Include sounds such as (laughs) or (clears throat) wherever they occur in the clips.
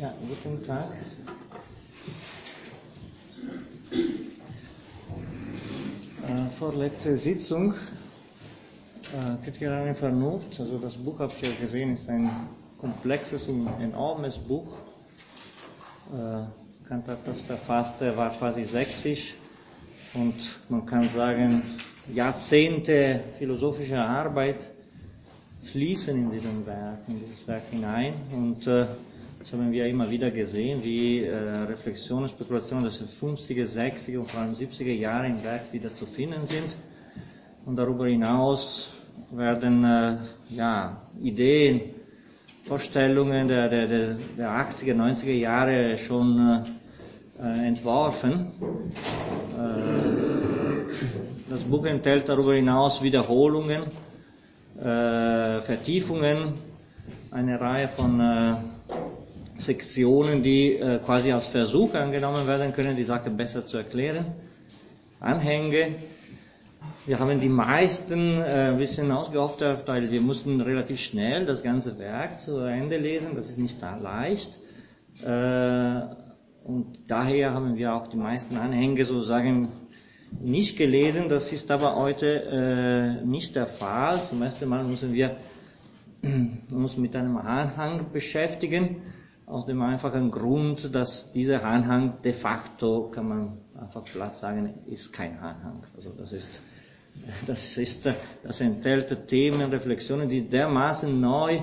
Ja, guten Tag. Äh, vorletzte Sitzung, äh, Kritik Vernunft, also das Buch habt ihr gesehen, ist ein komplexes und enormes Buch. Äh, Kant hat das verfasst, er war quasi sächsisch und man kann sagen, Jahrzehnte philosophischer Arbeit fließen in diesem Werk, in dieses Werk hinein und äh, das haben wir immer wieder gesehen, wie äh, Reflexionen, Spekulationen des 50er, 60er und vor allem 70er Jahre im Werk wieder zu finden sind. Und darüber hinaus werden äh, ja, Ideen, Vorstellungen der, der, der, der 80er, 90er Jahre schon äh, entworfen. Äh, das Buch enthält darüber hinaus Wiederholungen, äh, Vertiefungen, eine Reihe von äh, Sektionen, die äh, quasi als Versuch angenommen werden können, die Sache besser zu erklären. Anhänge. Wir haben die meisten äh, ein bisschen ausgeoftert, weil wir mussten relativ schnell das ganze Werk zu Ende lesen. Das ist nicht leicht. Äh, und daher haben wir auch die meisten Anhänge sozusagen nicht gelesen. Das ist aber heute nicht der Fall. Zum ersten Mal müssen wir uns mit einem Anhang beschäftigen aus dem einfachen Grund, dass dieser Anhang de facto, kann man einfach platt sagen, ist kein Anhang. Also das ist, (laughs) das ist, das enthält Themen, Reflexionen, die dermaßen neu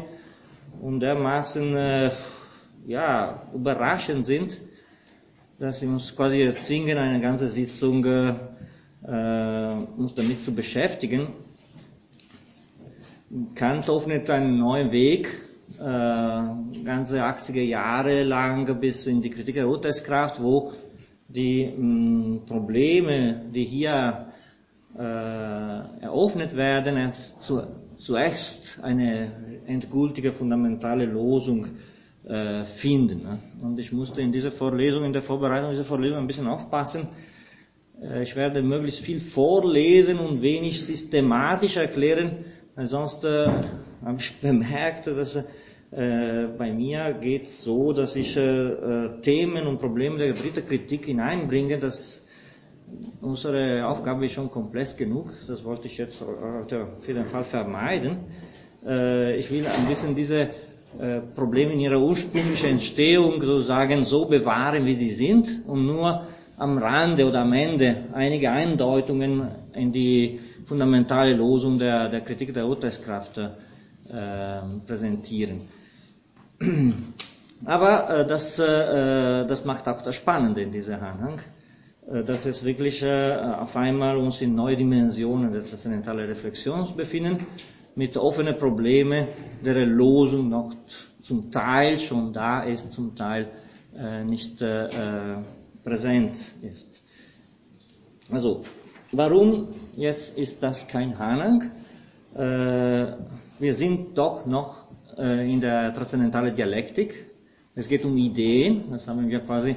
und dermaßen, äh, ja, überraschend sind, dass sie uns quasi erzwingen, eine ganze Sitzung äh, uns damit zu beschäftigen. Kant öffnet einen neuen Weg, äh, ganze 80er Jahre lang bis in die Kritik der Urteilskraft, wo die mh, Probleme, die hier äh, eröffnet werden, erst zu, zuerst eine endgültige, fundamentale Losung äh, finden. Ne? Und ich musste in dieser Vorlesung, in der Vorbereitung dieser Vorlesung ein bisschen aufpassen. Äh, ich werde möglichst viel vorlesen und wenig systematisch erklären, weil sonst äh, habe ich (laughs) bemerkt, dass äh, bei mir geht es so, dass ich äh, Themen und Probleme der dritten Kritik hineinbringe, dass unsere Aufgabe ist schon komplex genug. Das wollte ich jetzt auf jeden Fall vermeiden. Äh, ich will ein bisschen diese äh, Probleme in ihrer ursprünglichen Entstehung sozusagen so bewahren, wie sie sind und nur am Rande oder am Ende einige Eindeutungen in die fundamentale Losung der, der Kritik der Urteilskraft äh, präsentieren. (clears throat) Aber äh, das, äh, das macht auch das Spannende in diesem Anhang, äh, dass es wirklich auf einmal uns in neue Dimensionen der transzendentalen Reflexion befinden, mit offenen Problemen, deren Losung noch zum Teil schon da ist, zum Teil nicht präsent ist. Also, warum jetzt ist das kein Anhang? Wir sind doch noch äh, in der transzendentalen Dialektik. Es geht um Ideen, das haben wir quasi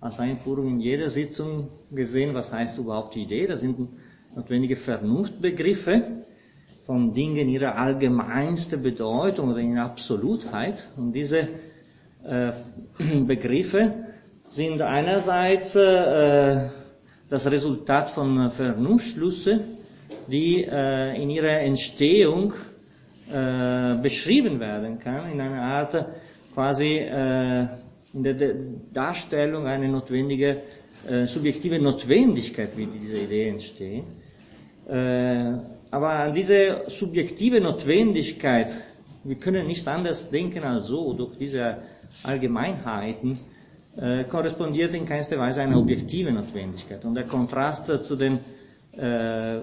als Einführung in jeder Sitzung gesehen, was heißt überhaupt Idee. Das sind notwendige Vernunftbegriffe von Dingen ihrer allgemeinsten Bedeutung oder in Absolutheit. Und diese äh, (clears throat) Begriffe sind einerseits äh, das Resultat von Vernunftschlüsse, die äh, in ihrer Entstehung äh, beschrieben werden kann, in einer Art quasi äh, in der Darstellung eine notwendige äh, subjektive Notwendigkeit, wie diese Idee entsteht. Äh, aber an diese subjektive Notwendigkeit, wir können nicht anders denken als so, durch diese Allgemeinheiten, äh, korrespondiert in keinster Weise eine objektive Notwendigkeit. Und der Kontrast zu den äh,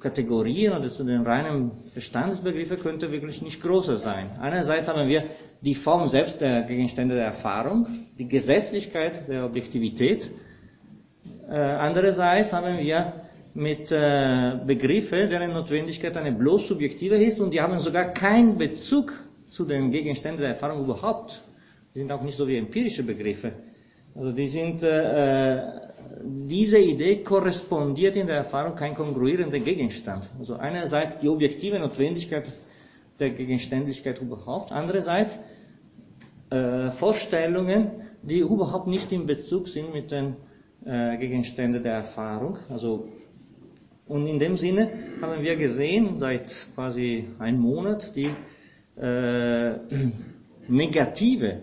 Kategorien oder zu den reinen Verstandesbegriffen könnte wirklich nicht größer sein. Einerseits haben wir die Form selbst der Gegenstände der Erfahrung, die Gesetzlichkeit der Objektivität. Äh, andererseits haben wir mit äh, Begriffe, deren Notwendigkeit eine bloß subjektive ist und die haben sogar keinen Bezug zu den Gegenständen der Erfahrung überhaupt. Die sind auch nicht so wie empirische Begriffe. Also die sind äh, diese Idee korrespondiert in der Erfahrung kein kongruierender Gegenstand. Also einerseits die objektive Notwendigkeit der Gegenständlichkeit überhaupt, andererseits äh, Vorstellungen, die überhaupt nicht in Bezug sind mit den äh, Gegenständen der Erfahrung. Also, und in dem Sinne haben wir gesehen, seit quasi einem Monat, die äh, (clears throat) negative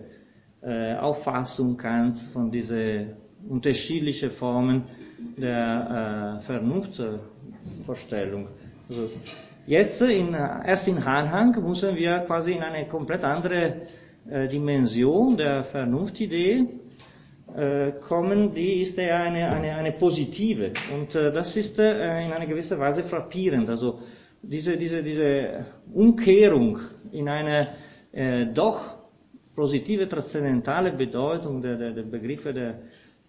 äh, Auffassung Kants von diesen unterschiedlichen Formen der äh, Vernunftvorstellung. Also jetzt, in, erst in Anhang, müssen wir quasi in eine komplett andere äh, Dimension der Vernunftidee äh, kommen, die ist ja eine, eine, eine positive. Und äh, das ist äh, in einer gewissen Weise frappierend. Also diese, diese, diese Umkehrung in eine äh, doch positive transzendentale Bedeutung der, der, der Begriffe der,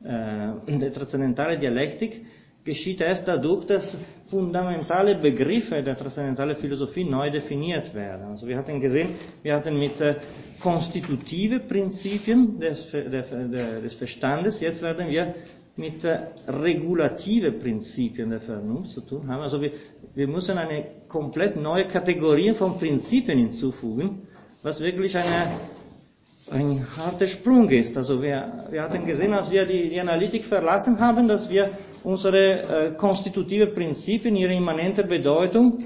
der transzendentalen Dialektik geschieht erst dadurch, dass fundamentale Begriffe der transzendentalen Philosophie neu definiert werden. Also wir hatten gesehen, wir hatten mit äh, konstitutive Prinzipien des, der, des Verstandes, jetzt werden wir mit äh, regulative Prinzipien der Vernunft zu tun haben. Also wir, wir müssen eine komplett neue Kategorie von Prinzipien hinzufügen, was wirklich eine, ein harter Sprung ist. Also wir, wir hatten gesehen, als wir die, die Analytik verlassen haben, dass wir unsere äh, konstitutive Prinzipien, ihre immanente Bedeutung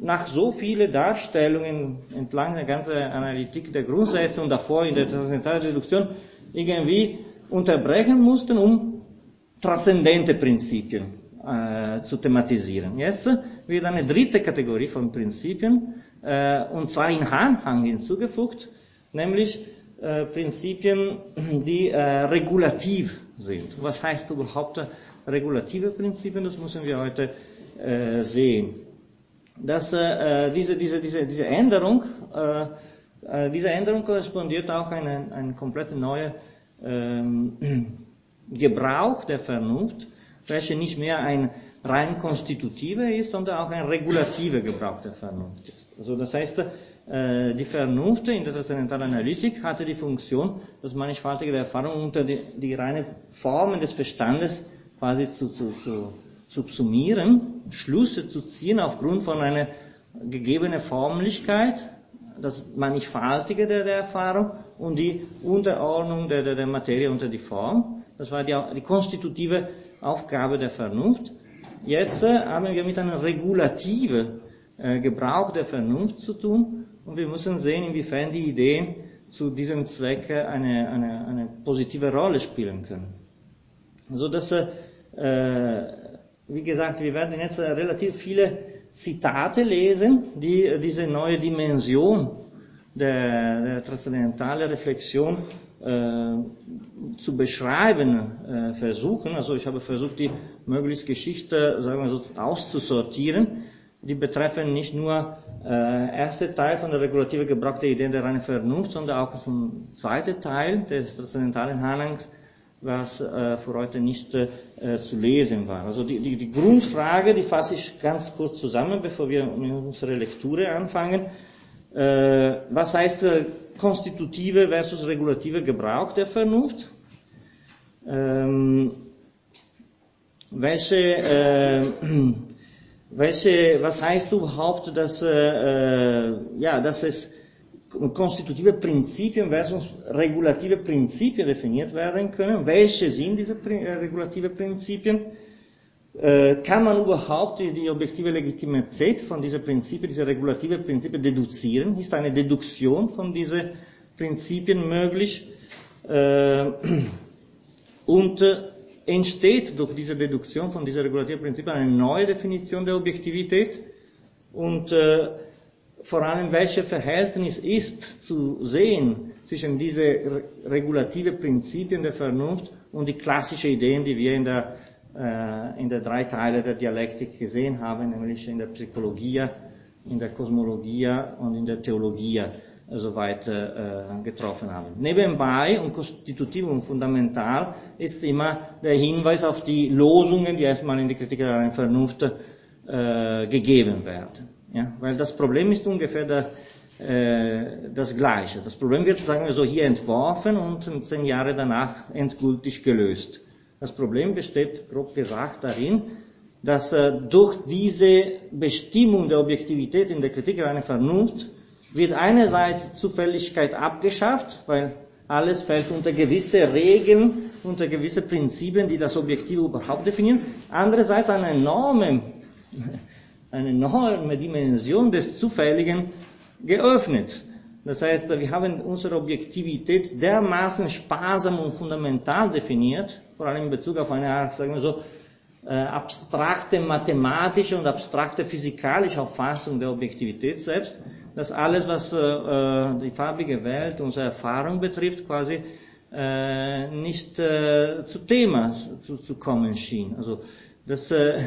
nach so vielen Darstellungen entlang der ganzen Analytik der Grundsätze und davor in der transzendentalen Reduktion irgendwie unterbrechen mussten, um transzendente Prinzipien äh, zu thematisieren. Jetzt wird eine dritte Kategorie von Prinzipien, äh, und zwar in Anhang hinzugefügt, nämlich äh, Prinzipien, die äh, regulativ sind. Was heißt überhaupt regulative Prinzipien? Das müssen wir heute äh, sehen dass äh, diese, diese, diese, diese Änderung, äh, äh, diese Änderung korrespondiert auch eine, ein komplett neuer ähm, (clears throat) Gebrauch der Vernunft, welche nicht mehr ein rein konstitutiver ist, sondern auch ein regulativer Gebrauch der Vernunft ist. Also das heißt, äh, die Vernunft in der transzendentalen Analytik hatte die Funktion, das mannigfaltige Erfahrung unter die, die reine Formen des Verstandes quasi zu, zu, zu subsumieren, Schlüsse zu ziehen aufgrund von einer gegebenen Formlichkeit, das Mannigfaltige der, der Erfahrung und die Unterordnung der, der, der Materie unter die Form. Das war die, die konstitutive Aufgabe der Vernunft. Jetzt äh, haben wir mit einem regulativen äh, Gebrauch der Vernunft zu tun und wir müssen sehen, inwiefern die Ideen zu diesem Zweck eine, eine, eine positive Rolle spielen können. Also dass äh, wie gesagt, wir werden jetzt äh, relativ viele Zitate lesen, die äh, diese neue Dimension der, der transzendentalen Reflexion äh, zu beschreiben äh, versuchen. Also ich habe versucht, die möglichst Geschichte, sagen wir so, auszusortieren. Die betreffen nicht nur äh, erste Teil von der regulativen Gebrauch der Ideen der reinen Vernunft, sondern auch zum zweiten Teil des transzendentalen Handelns was äh, für heute nicht äh, zu lesen war. Also die, die, die, Grundfrage, die fasse ich ganz kurz zusammen, bevor wir mit unserer Lektüre anfangen. Äh, was heißt äh, konstitutive versus regulative Gebrauch der Vernunft? Ähm, welche, äh, welche, was heißt überhaupt, dass, äh, äh, ja, dass es konstitutive Prinzipien versus regulative Prinzipien definiert werden können. Welche sind diese äh, regulative Prinzipien? Äh, kann man überhaupt die, die, objektive Legitimität von diesen Prinzipien, diese regulative Prinzipien deduzieren? Ist eine Deduktion von diesen Prinzipien möglich? Äh, (clears throat) und äh, entsteht durch diese Deduktion von diesen regulativen Prinzipien eine neue Definition der Objektivität? Und äh, vor allem, welches Verhältnis ist zu sehen zwischen diese regulative Prinzipien der Vernunft und die klassischen Ideen, die wir in der, äh, in der drei Teile der Dialektik gesehen haben, nämlich in der Psychologie, in der Kosmologie und in der Theologie soweit äh, getroffen haben. Nebenbei und konstitutiv und fundamental ist immer der Hinweis auf die Losungen, die erstmal in die Kritik der Vernunft äh, gegeben werden. Ja, weil das Problem ist ungefähr der, äh, das gleiche. Das Problem wird, sagen wir so, hier entworfen und zehn Jahre danach endgültig gelöst. Das Problem besteht, grob gesagt, darin, dass äh, durch diese Bestimmung der Objektivität in der Kritik einer Vernunft wird einerseits Zufälligkeit abgeschafft, weil alles fällt unter gewisse Regeln, unter gewisse Prinzipien, die das Objektive überhaupt definieren. Andererseits eine enorme, (laughs) eine enorme Dimension des Zufälligen geöffnet. Das heißt, wir haben unsere Objektivität dermaßen sparsam und fundamental definiert, vor allem in Bezug auf eine Art, sagen wir so, äh, abstrakte mathematische und abstrakte physikalische Auffassung der Objektivität selbst, dass alles, was äh, äh die farbige Welt, unsere Erfahrung betrifft, quasi äh, nicht äh, zu Thema zu, zu kommen schien. Also das, äh,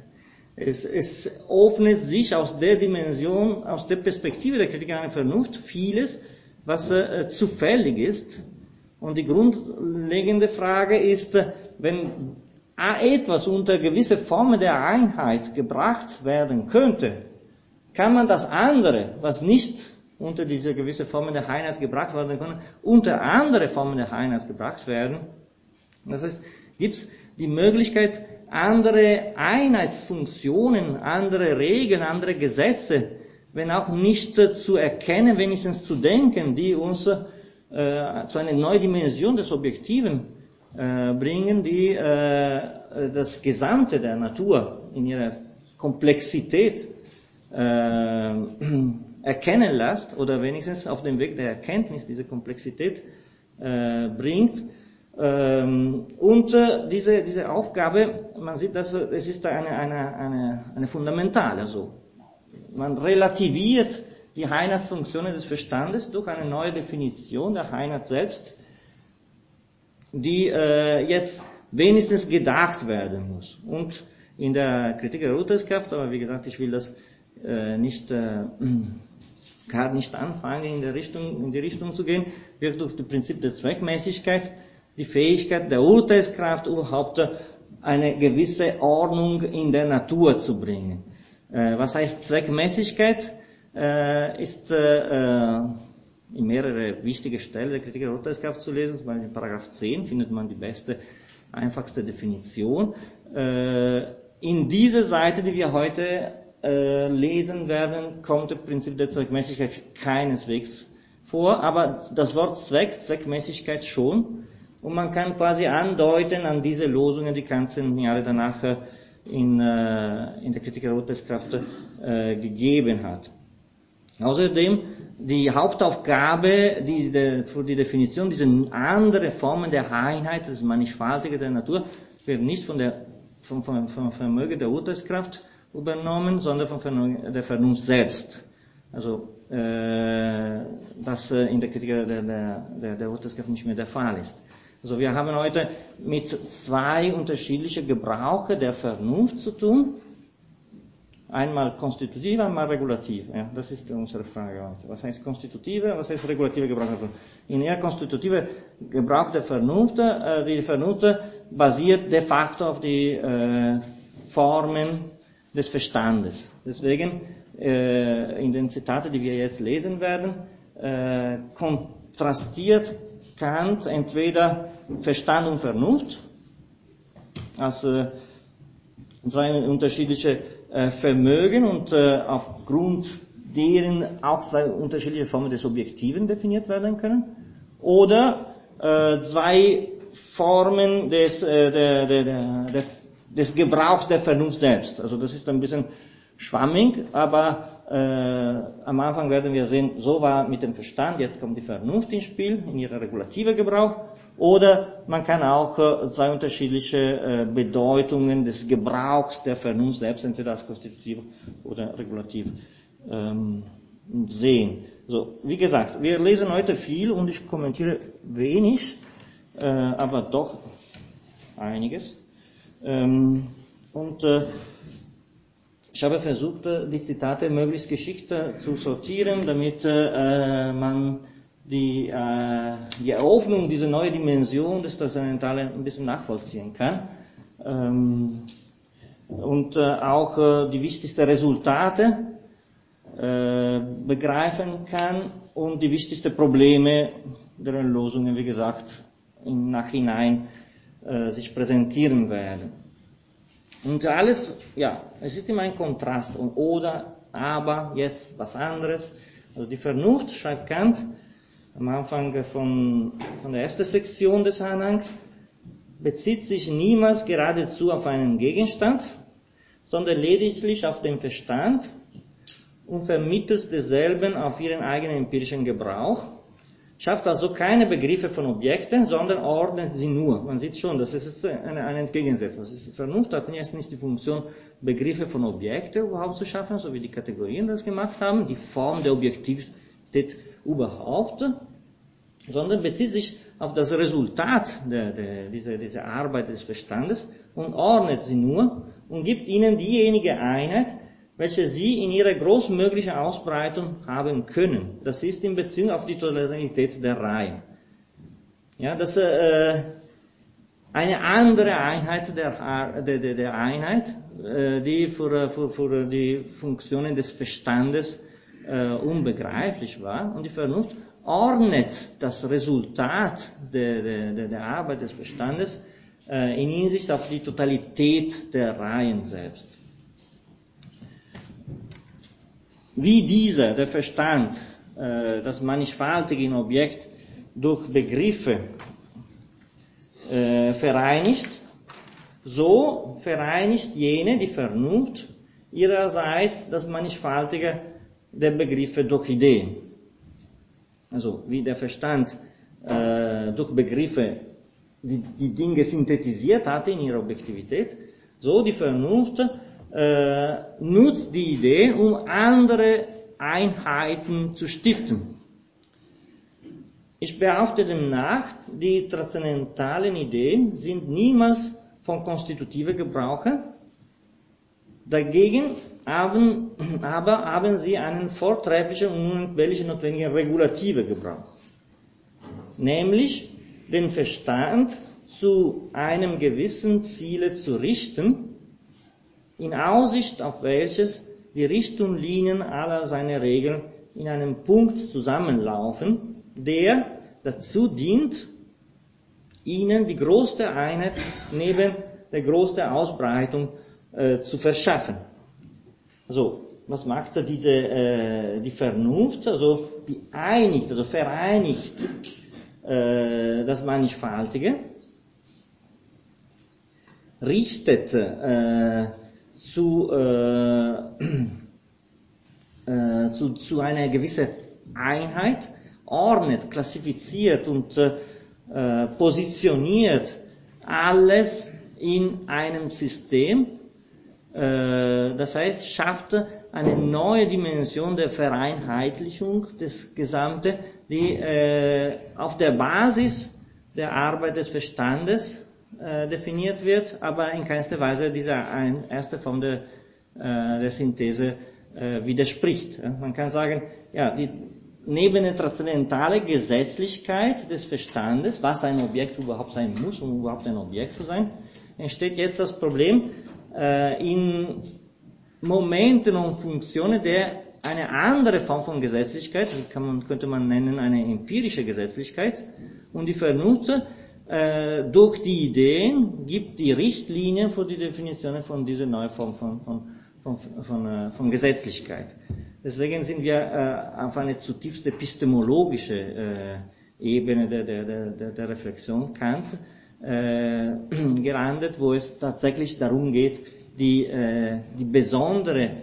(laughs) es, es öffnet sich aus der Dimension, aus der Perspektive der Kritik an der Vernunft vieles, was äh, zufällig ist. Und die grundlegende Frage ist, wenn etwas unter gewisse Formen der Einheit gebracht werden könnte, kann man das andere, was nicht unter diese gewisse Formen der Einheit gebracht werden kann, unter andere Formen der Einheit gebracht werden. Das heißt, gibt es die Möglichkeit, andere Einheitsfunktionen, andere Regeln, andere Gesetze, wenn auch nicht zu erkennen, wenigstens zu denken, die uns äh, zu einer neuen Dimension des Objektiven äh, bringen, die äh, das Gesamte der Natur in ihrer Komplexität (clears throat) erkennen lässt oder wenigstens auf dem Weg der Erkenntnis diese Komplexität äh, bringt. Ähm, und äh, diese, diese Aufgabe, man sieht, dass es ist eine, eine, eine, eine fundamentale. Also man relativiert die Einheitsfunktionen des Verstandes durch eine neue Definition der Einheit selbst die äh, jetzt wenigstens gedacht werden muss. Und in der Kritik der Urteilskraft, aber wie gesagt, ich will das äh, nicht äh, (clears throat) gar nicht anfangen, in, der Richtung, in die Richtung zu gehen, wird durch das Prinzip der Zweckmäßigkeit die Fähigkeit der Urteilskraft überhaupt eine gewisse Ordnung in der Natur zu bringen. Äh, was heißt Zweckmäßigkeit? Äh, ist äh, äh in mehrere wichtige Stellen der Kritik der Urteilskraft zu lesen, zum Beispiel in Paragraph 10 findet man die beste, einfachste Definition. Äh, in diese Seite, die wir heute äh, lesen werden, kommt das Prinzip der Zweckmäßigkeit keineswegs vor, aber das Wort Zweck, Zweckmäßigkeit schon. Und man kann quasi andeuten an diese Losungen, die Kant zehn Jahre danach äh, in, in der Kritik der Urteilskraft gegeben hat. Außerdem die Hauptaufgabe die, die, für die Definition dieser anderen Formen der Einheit, das Mannigfaltige der Natur, wird nicht von der, vom, vom, vom Vermögen der Urteilskraft übernommen, sondern von der Vernunft selbst. Also äh, was äh, in der Kritik der, der, der, der Urteilskraft nicht mehr der Fall ist. Also wir haben heute mit zwei unterschiedlichen Gebrauchen der Vernunft zu tun. Einmal konstitutive, einmal regulative. Ja, das ist unsere Frage heute. Was heißt konstitutive, was heißt regulative Gebrauch der Vernunft? In der konstitutive Gebrauch der Vernunft, äh, die Vernunft basiert de facto auf die äh, Formen des Verstandes. Deswegen, äh, in den Zitaten, die wir jetzt lesen werden, äh, kontrastiert Kant entweder Verstand und Vernunft, also zwei unterschiedliche äh, Vermögen und äh, aufgrund deren auch zwei unterschiedliche Formen des Objektiven definiert werden können. Oder äh, zwei Formen des, äh, der, der, der, des Gebrauchs der Vernunft selbst. Also das ist ein bisschen schwammig, aber äh, am Anfang werden wir sehen, so war mit dem Verstand, jetzt kommt die Vernunft ins Spiel, in ihrer regulative Gebrauch. Oder man kann auch äh, zwei unterschiedliche äh, Bedeutungen des Gebrauchs der Vernunft selbst, entweder als konstitutiv oder regulativ, ähm, sehen. So, wie gesagt, wir lesen heute viel und ich kommentiere wenig, äh, aber doch einiges. Ähm, und ich habe versucht, die Zitate möglichst geschickt zu sortieren, damit man die, äh, die Eröffnung dieser neuen Dimension des Transzendentalen ein bisschen nachvollziehen kann. Ähm, und äh, auch äh, die wichtigsten Resultate äh, begreifen kann und die wichtigsten Probleme, deren Lösungen, wie gesagt, im Nachhinein äh, sich präsentieren werden. Und alles, ja, es ist immer ein Kontrast. Und oder, aber, jetzt was anderes. Also die Vernunft, schreibt Kant, am Anfang von, von der ersten Sektion des Anhangs, bezieht sich niemals geradezu auf einen Gegenstand, sondern lediglich auf den Verstand und vermittelt desselben auf ihren eigenen empirischen Gebrauch, schafft also keine Begriffe von Objekten, sondern ordnet sie nur. Man sieht schon, das ist eine, eine Entgegensetzung. Vernunft hat jetzt nicht die Funktion, Begriffe von Objekten überhaupt zu schaffen, so wie die Kategorien das gemacht haben, die Form der Objektivität überhaupt, sondern bezieht sich auf das Resultat der, der, dieser, dieser Arbeit des Verstandes und ordnet sie nur und gibt ihnen diejenige Einheit, welche sie in ihrer großmöglichen Ausbreitung haben können. Das ist in Bezug auf die Totalität der Reihen. Ja, das äh, eine andere Einheit der, der, der Einheit, äh, die für, für, für die Funktionen des Verstandes äh, unbegreiflich war. Und die Vernunft ordnet das Resultat der, der, der Arbeit des Verstandes äh, in Hinsicht auf die Totalität der Reihen selbst. Wie dieser, der Verstand, äh, das mannigfaltige Objekt durch Begriffe äh, vereinigt, so vereinigt jene, die Vernunft, ihrerseits das mannigfaltige der Begriffe durch Ideen. Also wie der Verstand äh, durch Begriffe die, die Dinge synthetisiert hatte in ihrer Objektivität, so die Vernunft äh, nutzt die Idee, um andere Einheiten zu stiften. Ich behaupte demnach, die transzendentalen Ideen sind niemals von konstitutiver Gebrauche. Dagegen haben, (clears throat) aber haben sie einen vortrefflichen und unentbehrlichen notwendigen regulativen Gebrauch. Nämlich den Verstand zu einem gewissen Ziele zu richten, in Aussicht auf welches die Richtungslinien aller seiner Regeln in einem Punkt zusammenlaufen, der dazu dient, ihnen die größte Einheit neben der größten Ausbreitung äh, zu verschaffen. Also, was macht diese, äh, die Vernunft? Also, die einigt, also vereinigt äh, das Mannigfaltige, richtet äh, zu, äh, (clears throat) äh, zu, zu einer gewissen Einheit, ordnet, klassifiziert und äh, positioniert alles in einem System. Äh, das heißt, schafft eine neue Dimension der Vereinheitlichung des Gesamten, die äh, auf der Basis der Arbeit des Verstandes äh, definiert wird, aber in keinster Weise dieser ein, erste Form der, äh, der Synthese äh, widerspricht. Man kann sagen, ja, die, neben der transzendentale Gesetzlichkeit des Verstandes, was ein Objekt überhaupt sein muss, um überhaupt ein Objekt zu sein, entsteht jetzt das Problem, in Momenten und Funktionen der eine andere Form von Gesetzlichkeit, die man, könnte man nennen eine empirische Gesetzlichkeit, und die Vernunft äh, durch die Ideen gibt die Richtlinien für die Definition von dieser neuen Form von, von, von, von, äh, von Gesetzlichkeit. Deswegen sind wir äh, auf eine zutiefst epistemologische äh, Ebene der, der, der, der Reflexion Kant äh, (clears throat) gelandet, wo es tatsächlich darum geht, die, äh, die besondere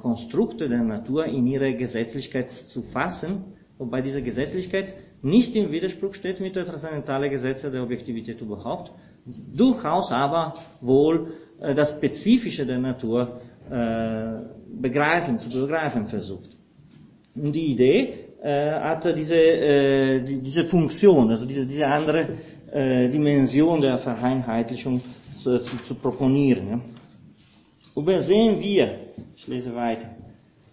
Konstrukte der Natur in ihre Gesetzlichkeit zu fassen, wobei diese Gesetzlichkeit nicht im Widerspruch steht mit der transzendentalen Gesetze der Objektivität überhaupt, durchaus aber wohl äh, das Spezifische der Natur äh, begreifen, zu begreifen versucht. Und die Idee äh, hat diese, äh, die, diese Funktion, also diese, diese andere äh, Dimension der Vereinheitlichung zu, zu, zu proponieren. Ja. Übersehen wir, ich lese weiter,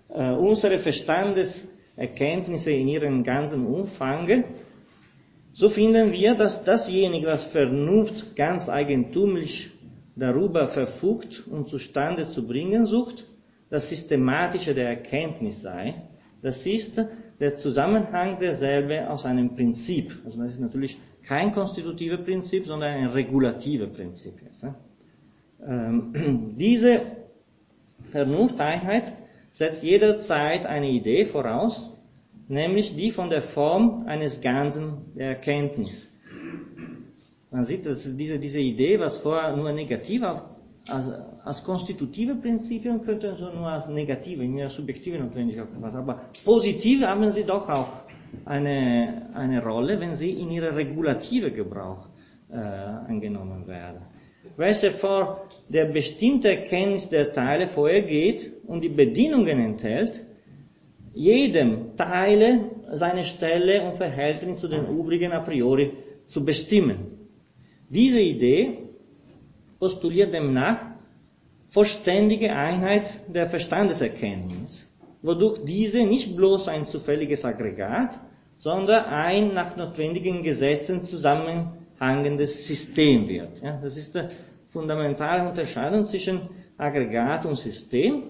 äh, unsere Verstandes Erkenntnisse in ihrem ganzen Umfang, so finden wir, dass dasjenige, was Vernunft ganz eigentümlich darüber verfügt und zustande zu bringen sucht, das Systematische der Erkenntnis sei. Das ist der Zusammenhang derselbe aus einem Prinzip. Also das ist natürlich kein konstitutives Prinzip, sondern ein regulatives Prinzip. Ähm, (clears throat) diese Vernunfteinheit setzt jederzeit eine Idee voraus, nämlich die von der Form eines Ganzen der Erkenntnis. Man sieht, dass diese, diese Idee, was vorher nur negativ als, als konstitutive Prinzipien könnte so nur als negative, in ihrer subjektive Notwendigkeit was, aber positiv haben sie doch auch eine, eine Rolle, wenn sie in ihrer regulative Gebrauch äh, angenommen werden. Welche vor der bestimmte Erkenntnis der Teile vorhergeht und die Bedingungen enthält, jedem Teile seine Stelle und Verhältnis zu den übrigen a priori zu bestimmen. Diese Idee postuliert demnach vollständige Einheit der Verstandeserkenntnis, wodurch diese nicht bloß ein zufälliges Aggregat, sondern ein nach notwendigen Gesetzen zusammenhangendes System wird. Ja, das ist die fundamentale Unterscheidung zwischen Aggregat und System.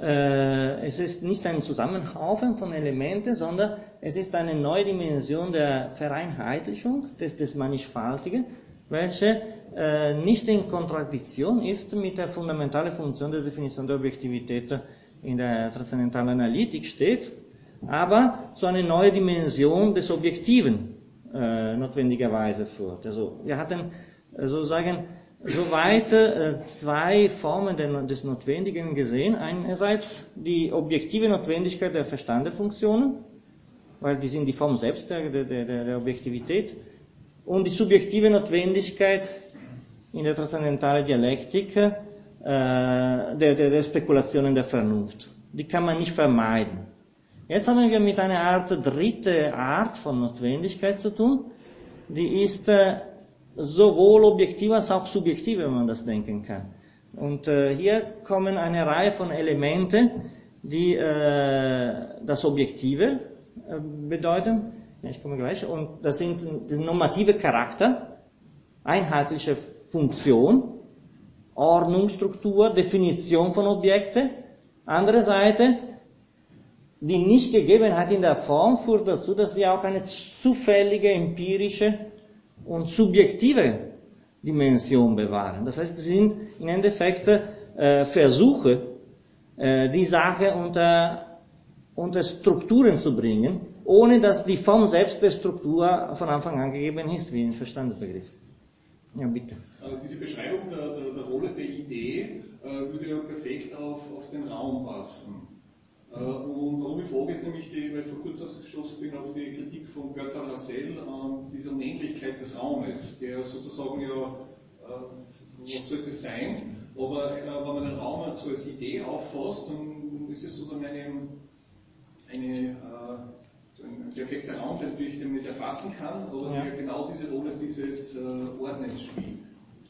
Äh, es ist nicht ein Zusammenhaufen von Elementen, sondern es ist eine neue Dimension der Vereinheitlichung des, des Mannigfaltigen, welche äh, nicht in Kontradiktion ist mit der fundamentalen Funktion der Definition der Objektivität in der transzendentalen Analytik steht, aber zu einer neuen Dimension des Objektiven äh, notwendigerweise führt. Also wir hatten sozusagen soweit äh, zwei Formen des Notwendigen gesehen. Einerseits die objektive Notwendigkeit der Verstandefunktionen, weil die sind die Form selbst der, der, der, der Objektivität, und die subjektive Notwendigkeit in der transzendentalen Dialektik äh, der, der, der Spekulationen der Vernunft. Die kann man nicht vermeiden. Jetzt haben wir mit einer Art dritte Art von Notwendigkeit zu tun, die ist äh, sowohl objektiv als auch subjektiv, wenn man das denken kann. Und äh, hier kommen eine Reihe von Elementen, die äh, das Objektive äh, bedeuten. Ja, ich komme gleich. Und das sind der normative Charakter, einheitliche Funktion, Ordnungsstruktur, Definition von Objekten. Andere Seite, die Nichtgegebenheit in der Form führt dazu, dass wir auch eine zufällige empirische und subjektive Dimension bewahren. Das heißt, es sind im Endeffekt äh, Versuche, äh, die Sache unter, unter Strukturen zu bringen, ohne dass die Form selbst der Struktur von Anfang an gegeben ist, wie ein Verstandesbegriff. Ja, bitte. Äh, diese Beschreibung der, der, der Rolle der Idee äh, würde ja perfekt auf, auf den Raum passen. Äh, und warum ich frage, ist nämlich, die, weil ich vor kurzem gestoßen bin auf die Kritik von Bertrand Russell an dieser Unendlichkeit des Raumes, der sozusagen ja, äh, was sollte es sein, aber äh, wenn man den Raum so als Idee auffasst, dann ist das sozusagen eine, eine äh, so ein perfekter Raum, der natürlich den nicht erfassen kann, aber ja. der genau diese Rolle dieses äh, Ordnens spielt.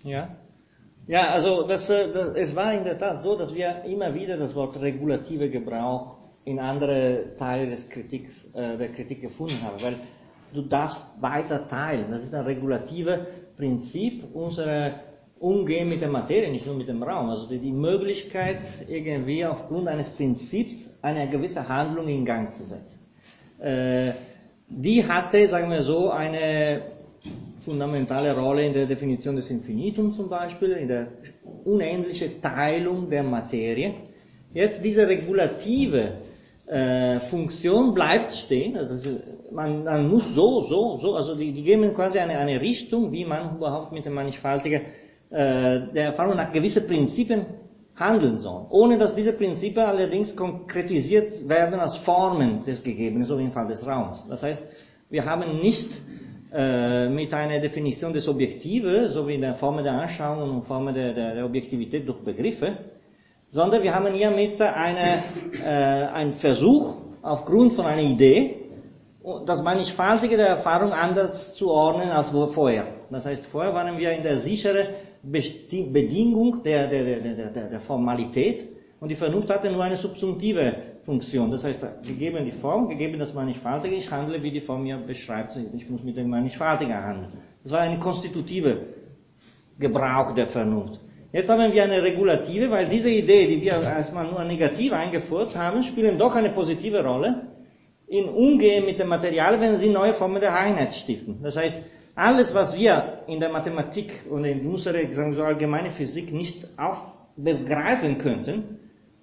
Ja. Ja, also das, das, es war in der Tat so, dass wir immer wieder das Wort regulative Gebrauch in andere Teile des Kritiks, äh, der Kritik gefunden habe, weil du darfst weiter teilen. Das ist ein regulatives Prinzip unserer Umgehen mit der Materie, nicht nur mit dem Raum. Also die, die Möglichkeit, irgendwie aufgrund eines Prinzips eine gewisse Handlung in Gang zu setzen. Äh, die hatte, sagen wir so, eine fundamentale Rolle in der Definition des Infinitums zum Beispiel, in der unendlichen Teilung der Materie. Jetzt diese regulative äh, Funktion bleibt stehen. Also man, man, muss so, so, so, also die, die geben quasi eine, eine Richtung, wie man überhaupt mit dem Mannigfaltigen äh, der Erfahrung nach gewissen Prinzipien handeln soll. Ohne dass diese Prinzipien allerdings konkretisiert werden als Formen des Gegebenen, so wie im Fall des Raums. Das heißt, wir haben nicht äh, mit einer Definition des Objektive, so wie in der Form der Anschauung und Form der, der, der Objektivität durch Begriffe, sondern wir haben hier mit eine, äh, einen Versuch, aufgrund von einer Idee, das mannigfaltige der Erfahrung anders zu ordnen als vorher. Das heißt, vorher waren wir in der sicheren Bedingung der, der, der, der, der Formalität und die Vernunft hatte nur eine subsumptive Funktion. Das heißt, gegeben die Form, gegeben das Mannigfaltige, ich handle, wie die Form mir beschreibt, ich muss mit dem Mannigfaltigen handeln. Das war eine konstitutive Gebrauch der Vernunft. Jetzt haben wir eine regulative, weil diese Idee, die wir erstmal nur negativ eingeführt haben, spielen doch eine positive Rolle in Umgehen mit dem Material, wenn sie neue Formen der Einheit stiften. Das heißt, alles, was wir in der Mathematik und in unserer so, allgemeine Physik nicht begreifen könnten,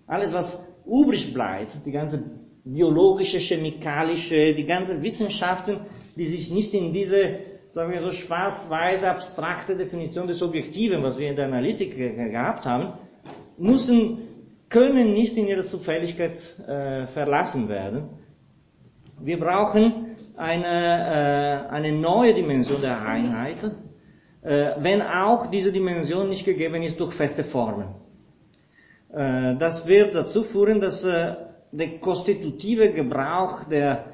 alles, was übrig bleibt, die ganze biologische, chemikalische, die ganzen Wissenschaften, die sich nicht in diese, sagen wir so, schwarz-weiß abstrakte Definition des Objektiven, was wir in der Analytik gehabt haben, müssen, können nicht in ihrer Zufälligkeit äh, verlassen werden. Wir brauchen eine, äh, eine neue Dimension der Einheit, äh, wenn auch diese Dimension nicht gegeben ist durch feste Formen. Äh, das wird dazu führen, dass äh, der konstitutive Gebrauch der,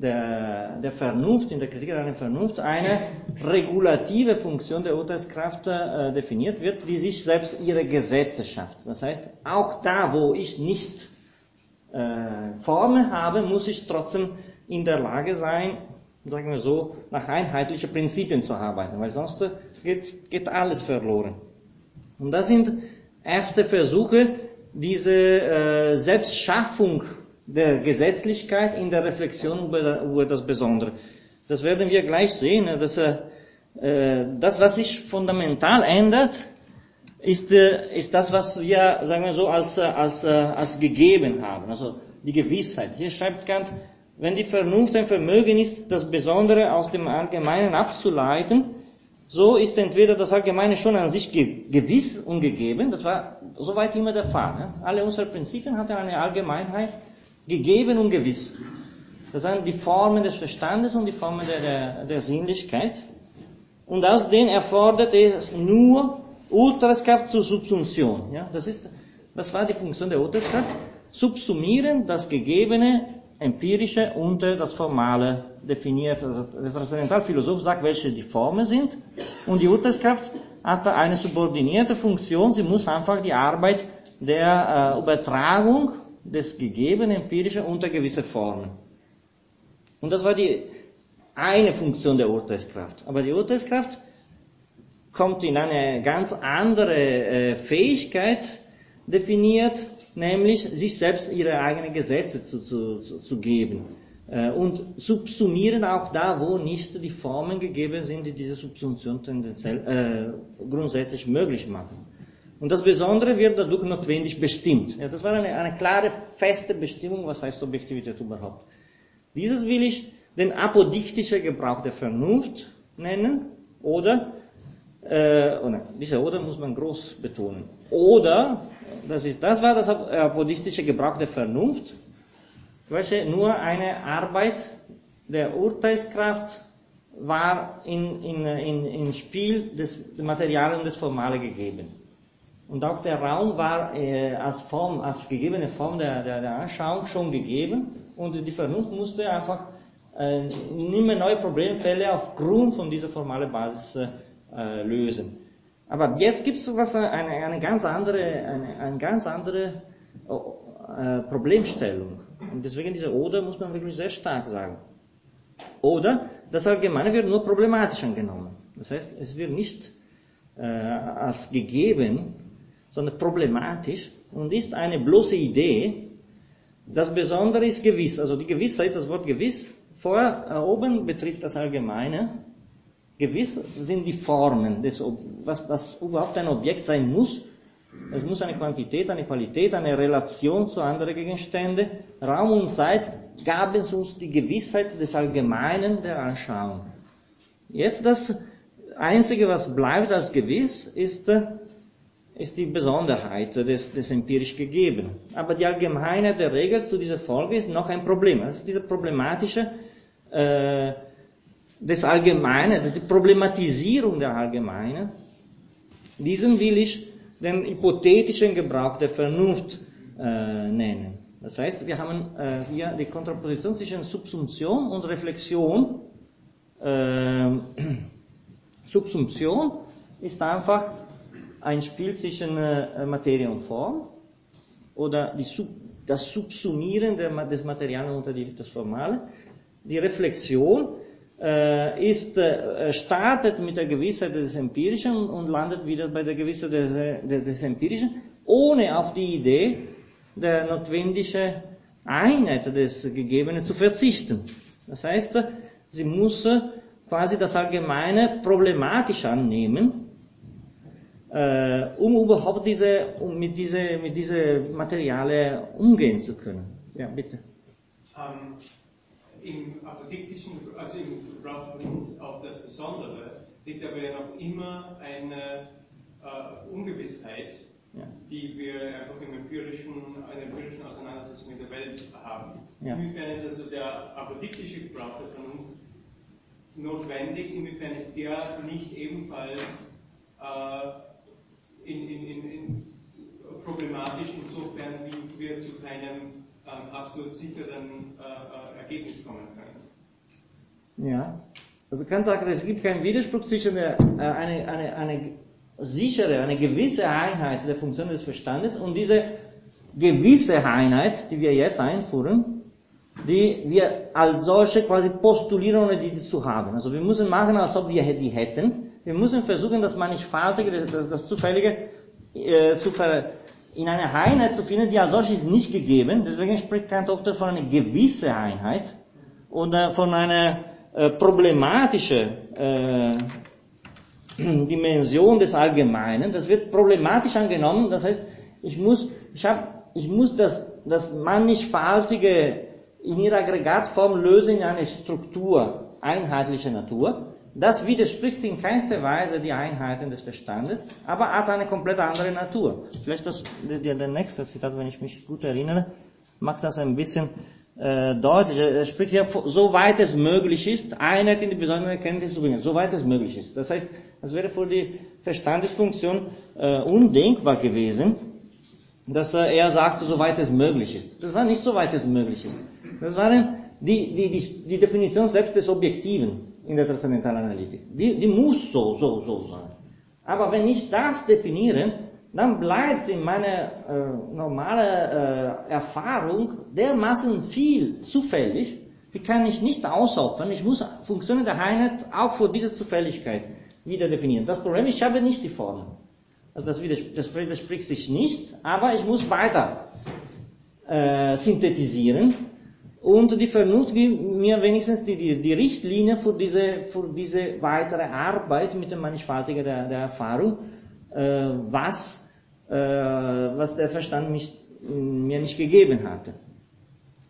der, der Vernunft, in der Kritik an der Vernunft, eine regulative Funktion der Urteilskraft äh, definiert wird, die sich selbst ihre Gesetze schafft. Das heißt, auch da, wo ich nicht äh, Formen habe, muss ich trotzdem in der Lage sein, sagen wir so, nach einheitlichen Prinzipien zu arbeiten, weil sonst geht, geht alles verloren. Und das sind erste Versuche, diese äh, Selbstschaffung der Gesetzlichkeit in der Reflexion über, das Besondere. Das werden wir gleich sehen, dass äh, das, was sich fundamental ändert, ist, äh, ist das, was wir, sagen wir so, als, als, als gegeben haben, also die Gewissheit. Hier schreibt Kant, wenn die Vernunft ein Vermögen ist, das Besondere aus dem Allgemeinen abzuleiten, so ist entweder das Allgemeine schon an sich gewiss und gegeben, das war soweit immer der Fall. Ne? Alle unsere Prinzipien hatten eine Allgemeinheit gegeben und gewiss. Das sind die Formen des Verstandes und die Formen der, der, der Sinnlichkeit. Und aus denen erfordert es nur Ultraskraft zur Subsumption. Ja? Das, ist, das war die Funktion der Ultraskraft. Subsumieren das Gegebene empirische und das Formale definiert. Also der Transzendentalphilosoph sagt, welche die Formen sind. Und die Urteilskraft hat eine subordinierte Funktion. Sie muss einfach die Arbeit der äh, Übertragung des gegebenen empirischen unter gewisse Formen. Und das war die eine Funktion der Urteilskraft. Aber die Urteilskraft kommt in eine ganz andere äh, Fähigkeit definiert, nämlich sich selbst ihre eigenen Gesetze zu, zu, zu geben äh, und subsumieren auch da, wo nicht die Formen gegeben sind, die diese Subsumption tendenziell, äh, grundsätzlich möglich machen. Und das Besondere wird dadurch notwendig bestimmt. Ja, das war eine, eine klare, feste Bestimmung, was heißt Objektivität überhaupt. Dieses will ich den apodichtischen Gebrauch der Vernunft nennen, oder, äh, oh nein, dieser oder muss man groß betonen, oder das, ist, das war das apodistische Gebrauch der Vernunft, welche nur eine Arbeit der Urteilskraft war in, in, in, in Spiel des Material und des Formale gegeben. Und auch der Raum war äh, als Form, als gegebene Form der, der, der Anschauung schon gegeben und die Vernunft musste einfach äh, mehr neue Problemfälle aufgrund von dieser formalen Basis äh, lösen. Aber jetzt gibt es was, eine, eine ganz andere, eine, eine ganz andere äh, Problemstellung. Und deswegen diese Oder muss man wirklich sehr stark sagen. Oder das Allgemeine wird nur problematisch angenommen. Das heißt, es wird nicht äh, als gegeben, sondern problematisch und ist eine bloße Idee. Das Besondere ist gewiss. Also die Gewissheit, das Wort gewiss, vorher äh, oben betrifft das Allgemeine Gewiss sind die Formen, des, was das überhaupt ein Objekt sein muss. Es muss eine Quantität, eine Qualität, eine Relation zu anderen Gegenständen. Raum und Zeit gaben uns die Gewissheit des Allgemeinen der Anschauung. Jetzt das Einzige, was bleibt als gewiss, ist, ist die Besonderheit des, des empirisch gegeben. Aber die Allgemeinheit der Regel zu dieser Folge ist noch ein Problem. Das ist diese problematische äh, des Allgemeinen, diese Problematisierung der Allgemeinen, diesen will ich den hypothetischen Gebrauch der Vernunft äh, nennen. Das heißt, wir haben äh, hier die Kontraposition zwischen Subsumption und Reflexion. Äh, (clears throat) Subsumption ist einfach ein Spiel zwischen äh, Materie und Form oder Sub, das Subsumieren des Materialen unter das Formale. Die Reflexion äh, ist, äh, startet mit der Gewissheit des Empirischen und landet wieder bei der Gewissheit des, des Empirischen, ohne auf die Idee der notwendigen Einheit des Gegebenen zu verzichten. Das heißt, sie muss quasi das Allgemeine problematisch annehmen, äh, um überhaupt diese, um mit diese, mit diese Materialien umgehen zu können. Ja, bitte. ähm, im apodiktischen, also im Gebrauchsvernunft auf das Besondere, liegt aber ja noch immer eine äh, Ungewissheit, ja. die wir einfach im empirischen, einer empirischen Auseinandersetzung mit der Welt haben. Ja. Inwiefern ist also der apodiktische Gebrauch der Vernunft notwendig, inwiefern ist der nicht ebenfalls äh, in, in, in, in problematisch, insofern wie wir zu keinem ähm, absolut sicheren äh, äh Ergebnis kommen können. Ja, also Kant sagt, es gibt keinen Widerspruch zwischen der, äh, eine, eine, eine sichere, eine gewisse Einheit der Funktion des Verstandes und diese gewisse Einheit, die wir jetzt einführen, die wir als solche quasi postulieren, ohne die zu haben. Also wir müssen machen, als ob wir die hätten. Wir müssen versuchen, das Mannigfaltige, das, das Zufällige äh, zu ver, in eine Einheit zu finden, die als solches nicht gegeben. Deswegen spricht Kant oft von einer gewissen Einheit oder von einer äh, problematischen äh, (clears throat) Dimension des Allgemeinen. Das wird problematisch angenommen. Das heißt, ich muss, ich hab, ich muss das, das mannigfaltige in ihrer Aggregatform lösen in eine Struktur einheitlicher Natur. Das widerspricht in keinster Weise die Einheiten des Verstandes, aber hat eine komplett andere Natur. Vielleicht das, der, der nächste Zitat, wenn ich mich gut erinnere, macht das ein bisschen äh, deutlich. Er spricht ja, soweit es möglich ist, Einheit in die besondere Erkenntnis zu bringen, soweit es möglich ist. Das heißt, das wäre für die Verstandesfunktion äh, undenkbar gewesen, dass äh, er sagte, soweit es möglich ist. Das war nicht soweit es möglich ist. Das war die, die, die, die Definition selbst des Objektiven in der transzendentalen Analytik. Die, die muss so, so, so sein. Aber wenn ich das definiere, dann bleibt in meiner äh, normalen äh, Erfahrung dermaßen viel zufällig, wie kann ich nicht ausopfern. Ich muss Funktionen der Einheit auch für diese Zufälligkeit wieder definieren. Das Problem, ich habe nicht die Formel. Also das, das widerspricht sich nicht, aber ich muss weiter äh, synthetisieren und die Vernunft gibt mir wenigstens die, die, die Richtlinie für diese, für diese weitere Arbeit mit dem Mannigfaltigen der, der Erfahrung, äh, was, äh, was der Verstand mich, mir nicht gegeben hatte.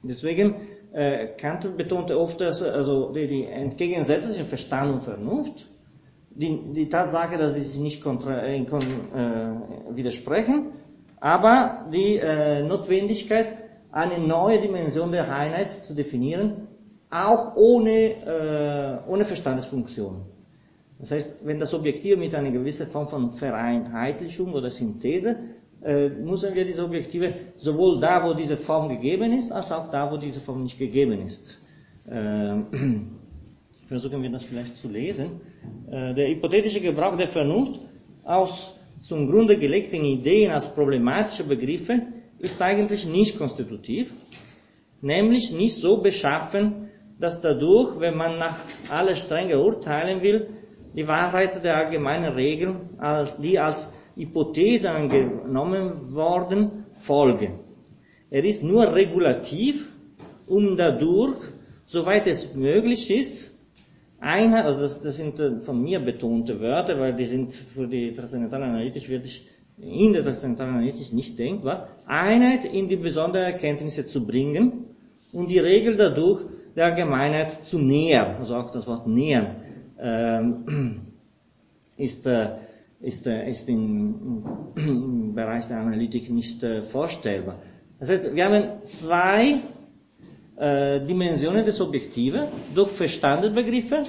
Deswegen, äh, Kant betonte oft, dass also die, die entgegensätzlichen Verstand und Vernunft die, die Tatsache, dass sie sich nicht kontra, äh, äh, widersprechen, aber die äh, Notwendigkeit, eine neue Dimension der Einheit zu definieren, auch ohne, äh, ohne Verstandesfunktion. Das heißt, wenn das Objektiv mit einer gewissen Form von Vereinheitlichung oder Synthese, äh, müssen wir diese Objektive sowohl da, wo diese Form gegeben ist, als auch da, wo diese Form nicht gegeben ist. Äh, (clears throat) versuchen wir das vielleicht zu lesen. Äh, der hypothetische Gebrauch der Vernunft aus zum Grunde gelegten Ideen als problematische Begriffe ist eigentlich nicht konstitutiv, nämlich nicht so beschaffen, dass dadurch, wenn man nach aller Strenge urteilen will, die Wahrheit der allgemeinen Regeln, als, die als Hypothese angenommen worden, folgen. Er ist nur regulativ, um dadurch, soweit es möglich ist, Einheit, also das, das sind äh, von mir betonte Wörter, weil die sind für die transzendentale Analytik wirklich in der transzendentalen Analytik nicht denkbar, Einheit in die besondere Erkenntnisse zu bringen und die Regel dadurch der Allgemeinheit zu nähern. Also auch das Wort nähern ähm, (clears throat) ist, äh, ist, äh, ist im, im, Bereich der Analytik nicht äh, vorstellbar. Das heißt, wir haben zwei äh, Dimensionen des Objektiven durch Verstandesbegriffe.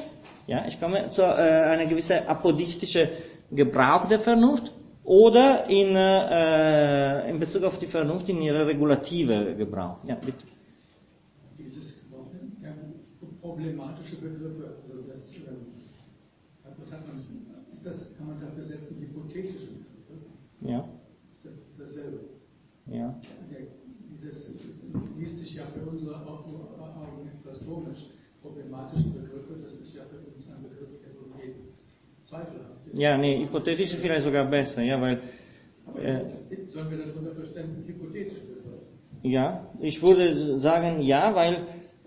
Ja, ich komme zu äh, einer gewissen apodistischen Gebrauch der Vernunft oder in, äh, in Bezug auf die Vernunft in ihrer regulative Gebrauch. Ja, bitte. Dieses ja, problematische Begriffe, also das, ähm, was hat man, ist das, kann man dafür setzen, hypothetische Begriffe? Ja. Das, dasselbe. Ja. Der, dieses liest sich ja für unsere Augen etwas komisch. Problematische Begriffe, das ist ja für uns ein Begriff, der irgendwie zweifelhaft ist. Ja, nee, hypothetisch ist vielleicht sogar besser, ja, weil. Äh, sollen wir darunter verstehen, hypothetisch Begriffe? Ja, ich würde sagen ja, weil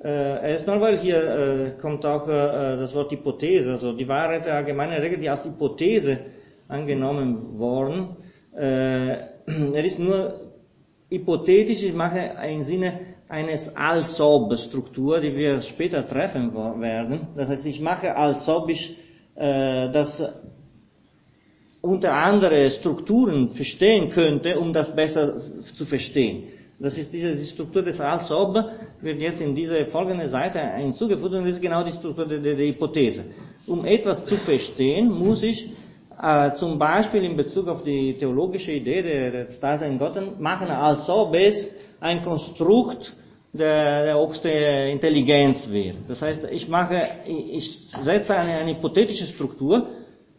äh, erstmal, weil hier äh, kommt auch äh, das Wort Hypothese, also die Wahrheit der allgemeinen Regel, die als Hypothese angenommen worden. Äh, er ist nur hypothetisch, ich mache im Sinne eines Als-Ob-Struktur, die wir später treffen werden. Das heißt, ich mache als ob ich äh, das unter andere Strukturen verstehen könnte, um das besser zu verstehen. Das ist diese die Struktur des als ob, wird jetzt in diese folgende Seite hinzugefügt und das ist genau die Struktur der, der, Hypothese. Um etwas zu verstehen, muss ich äh, zum Beispiel in Bezug auf die theologische Idee der, des Dasein Gottes machen, als ob es ein Konstrukt der, der höchste Intelligenz wäre. Das heißt, ich mache, ich setze eine, eine hypothetische Struktur,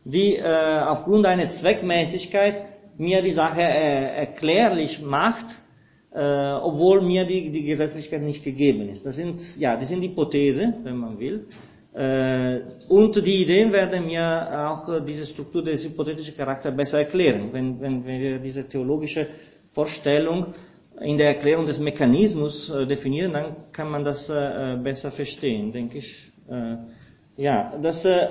die äh, aufgrund einer Zweckmäßigkeit mir die Sache äh, erklärlich macht, äh, obwohl mir die, die Gesetzlichkeit nicht gegeben ist. Das sind, ja, das sind Hypothese, wenn man will. Äh, und die Ideen werden mir auch diese Struktur des hypothetischen Charakter besser erklären, wenn, wenn wir diese theologische Vorstellung in der Erklärung des Mechanismus äh, definieren, dann kann man das äh, besser verstehen, denke ich. Äh, ja, das äh,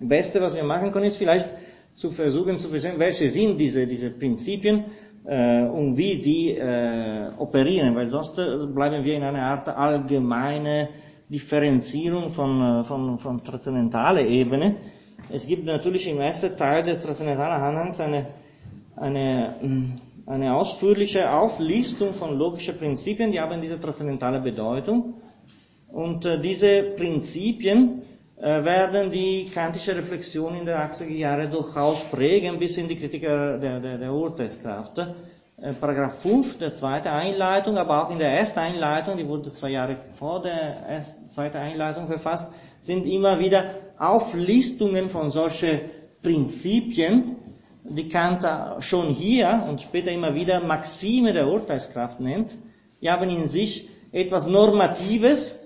Beste, was wir machen können, ist vielleicht zu versuchen zu verstehen, welche sind diese, diese Prinzipien äh, und wie die äh, operieren, weil sonst bleiben wir in einer Art allgemeine Differenzierung von, von, von transzendentaler Ebene. Es gibt natürlich im ersten Teil des transzendentalen Anhangs eine, eine eine ausführliche Auflistung von logischen Prinzipien, die haben diese transzendentale Bedeutung. Und äh, diese Prinzipien äh, werden die kantische Reflexion in den 80er Jahren durchaus prägen, bis in die Kritik der, der, der Urteilskraft. Äh, Paragraph 5, der zweite Einleitung, aber auch in der ersten Einleitung, die wurde zwei Jahre vor der zweiten Einleitung verfasst, sind immer wieder Auflistungen von solchen Prinzipien, die Kant schon hier und später immer wieder Maxime der Urteilskraft nennt, die haben in sich etwas Normatives,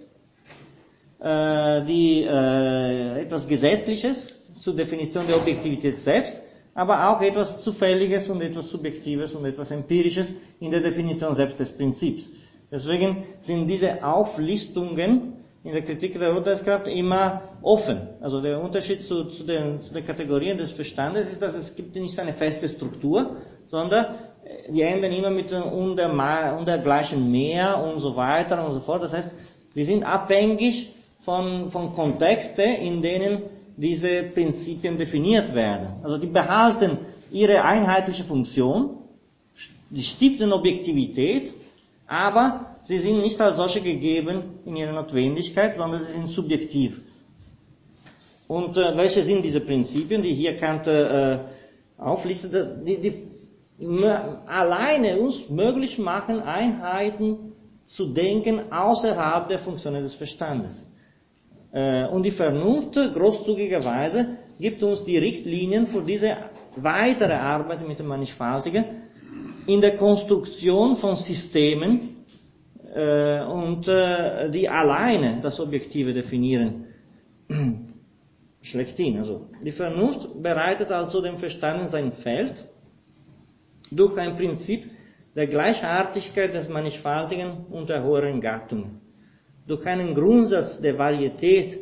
äh, die, äh, etwas Gesetzliches zur Definition der Objektivität selbst, aber auch etwas Zufälliges und etwas Subjektives und etwas Empirisches in der Definition selbst des Prinzips. Deswegen sind diese Auflistungen in der Kritik der Urteilskraft immer offen. Also der Unterschied zu, zu, den, zu den Kategorien des Verstandes ist, dass es gibt nicht eine feste Struktur, sondern äh, die enden immer mit unter, unter gleichen mehr und so weiter und so fort. Das heißt, die sind abhängig von, von Kontexten, in denen diese Prinzipien definiert werden. Also die behalten ihre einheitliche Funktion, die stiften Objektivität, aber Sie sind nicht als solche gegeben in ihrer Notwendigkeit, sondern sie sind subjektiv. Und äh, welche sind diese Prinzipien, die hier Kant äh, auflistet, die, die alleine uns möglich machen, Einheiten zu denken außerhalb der Funktionen des Verstandes. Äh, und die Vernunft großzügigerweise gibt uns die Richtlinien für diese weitere Arbeit mit dem Mannigfaltigen in der Konstruktion von Systemen, äh, und äh, die alleine das Objektive definieren. (clears throat) Schlechthin. Also die Vernunft bereitet also dem Verstand sein Feld durch ein Prinzip der Gleichartigkeit des Mannigfaltigen und der höheren Gattungen, durch einen Grundsatz der Varietät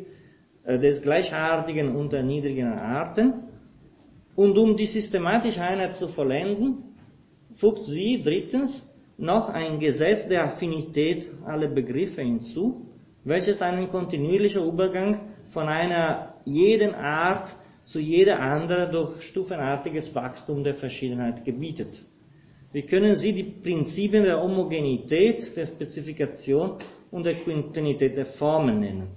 äh, des Gleichartigen und der niedrigen Arten und um die systematische Einheit zu vollenden, fügt sie drittens noch ein Gesetz der Affinität aller Begriffe hinzu, welches einen kontinuierlichen Übergang von einer jeden Art zu jeder anderen durch stufenartiges Wachstum der Verschiedenheit gebietet. Wie können Sie die Prinzipien der Homogenität, der Spezifikation und der Kontinuität der Formen nennen?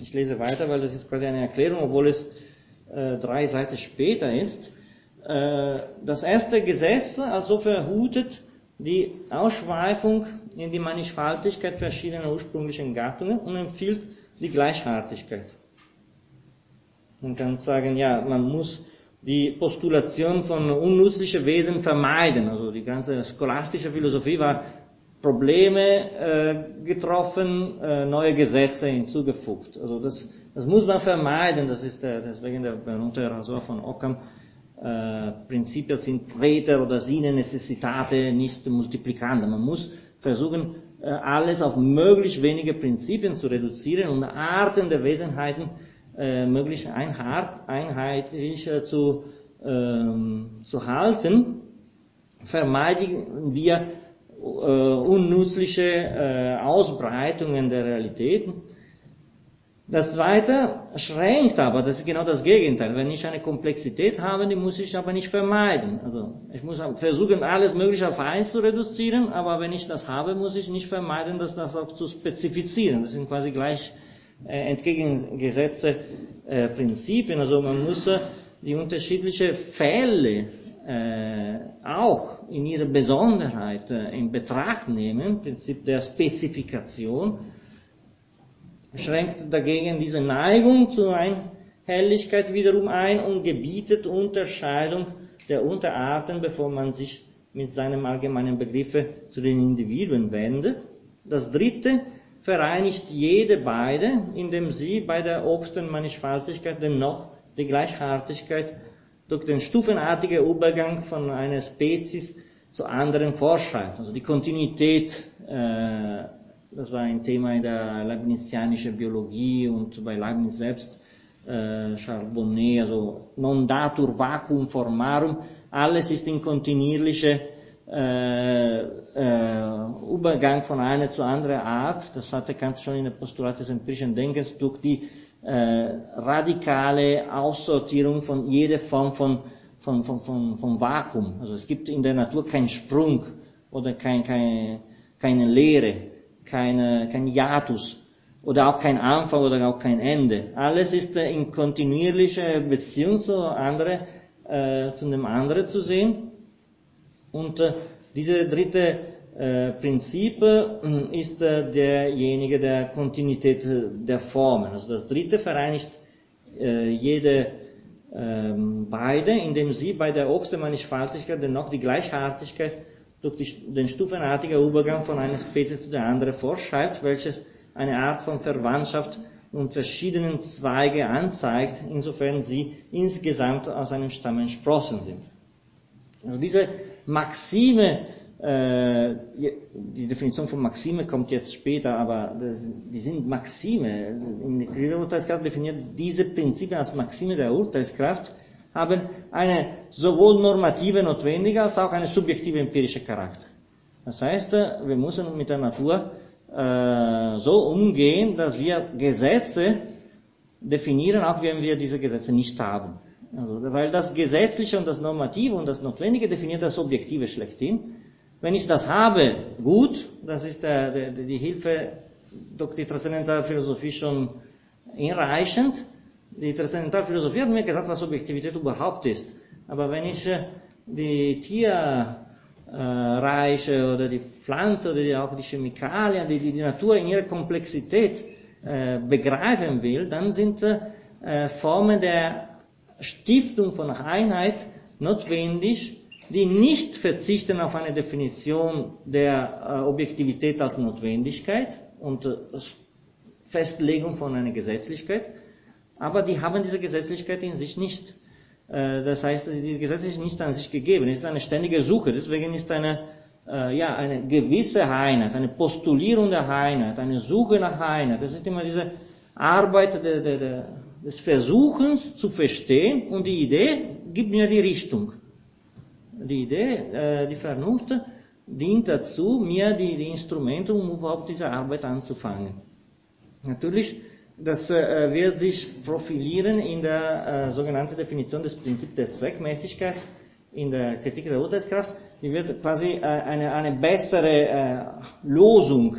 Ich lese weiter, weil das ist quasi eine Erklärung, obwohl es äh, drei Seiten später ist. Äh, das erste Gesetz also verhutet die Ausschweifung in die Mannigfaltigkeit verschiedener ursprünglichen Gattungen und empfiehlt die Gleichartigkeit. Man kann sagen, ja, man muss die Postulation von unnützlichen Wesen vermeiden. Also die ganze scholastische Philosophie war Probleme äh, getroffen, äh, neue Gesetze hinzugefügt. Also das, das muss man vermeiden. Das ist der, deswegen der berühmte Rasor von Occam äh, Prinzipien sind Räder oder Sinne Necessitate nicht multiplikande. Man muss versuchen, äh, alles auf möglichst wenige Prinzipien zu reduzieren und Arten der Wesenheiten äh, möglichst einheitlich äh, zu, ähm, zu halten. Vermeiden wir unnützliche äh, Ausbreitungen der Realitäten. Das zweite schränkt aber, das ist genau das Gegenteil. Wenn ich eine Komplexität habe, die muss ich aber nicht vermeiden. Also ich muss versuchen, alles Mögliche auf eins zu reduzieren, aber wenn ich das habe, muss ich nicht vermeiden, das, das auch zu spezifizieren. Das sind quasi gleich äh, entgegengesetzte äh, Prinzipien. Also man muss äh, die unterschiedlichen Fälle äh, auch in ihrer Besonderheit äh, in Betracht nehmen, Prinzip der Spezifikation schränkt dagegen diese Neigung zur Einhelligkeit wiederum ein und gebietet Unterscheidung der Unterarten, bevor man sich mit seinem allgemeinen Begriffe zu den Individuen wendet. Das dritte vereinigt jede beide, indem sie bei der obersten Mannigfaltigkeit dennoch die Gleichartigkeit durch den stufenartigen Übergang von einer Spezies zu anderen vorschreibt. Also die Kontinuität äh, das war ein Thema in der Leibnizianischen Biologie und bei Leibniz selbst, äh, Charbonnet, also non datur vacuum formarum, alles ist in kontinuierlicher äh, äh, Übergang von einer zu anderer Art, das hatte Kant schon in der Postulat des empirischen Denkens, durch die äh, radikale Aussortierung von jeder Form von, von, von, von, von Vakuum. Also es gibt in der Natur keinen Sprung oder kein, kein, keine Leere keine, kein Hiatus oder auch kein Anfang oder auch kein Ende. Alles ist äh, in kontinuierlicher Beziehung zu, andere, äh, zu dem anderen zu sehen. Und äh, diese dritte Prinzip äh, ist äh, derjenige der Kontinuität der Formen. Also das dritte vereinigt jede ähm, beide, indem sie bei der Obst der Mannigfaltigkeit dennoch die Gleichartigkeit durch den stufenartigen Übergang von einer Spezies zu der anderen vorschreibt, welches eine Art von Verwandtschaft und verschiedenen Zweige anzeigt, insofern sie insgesamt aus einem Stamm entsprossen sind. Also diese Maxime, äh, die Definition von Maxime kommt jetzt später, aber die sind Maxime. In der Urteilskraft definiert diese Prinzipien als Maxime der Urteilskraft haben eine sowohl normative notwendige als auch eine subjektive empirische Charakter. Das heißt, wir müssen mit der Natur äh, so umgehen, dass wir Gesetze definieren, auch wenn wir diese Gesetze nicht haben. Also, weil das Gesetzliche und das Normative und das Notwendige definiert das Objektive schlechthin. Wenn ich das habe, gut, das ist der, der, die Hilfe durch die Transzendentalphilosophie schon hinreichend. Die Transzendentalphilosophie hat mir gesagt, was Objektivität überhaupt ist. Aber wenn ich äh, die Tierreiche oder die Pflanze oder die, auch die Chemikalien, die, die Natur in ihrer Komplexität äh, begreifen will, dann sind äh, Formen der Stiftung von Einheit notwendig, die nicht verzichten auf eine Definition der Objektivität als Notwendigkeit und Festlegung von einer Gesetzlichkeit, aber die haben diese Gesetzlichkeit in sich nicht. Äh, das heißt, diese Gesetzlichkeit ist nicht an sich gegeben. Es ist eine ständige Suche. Deswegen ist eine, äh, ja, eine gewisse Einheit, eine Postulierung der Einheit, eine Suche nach Einheit. Das ist immer diese Arbeit der, der, der, des Versuchens zu verstehen und die Idee gibt mir die Richtung. Die Idee, die Vernunft dient dazu, mir die, die Instrumente, um überhaupt diese Arbeit anzufangen. Natürlich das äh, wird sich profilieren in der äh, sogenannten Definition des Prinzips der Zweckmäßigkeit in der Kritik der Urteilskraft. Die wird quasi eine, eine bessere Losung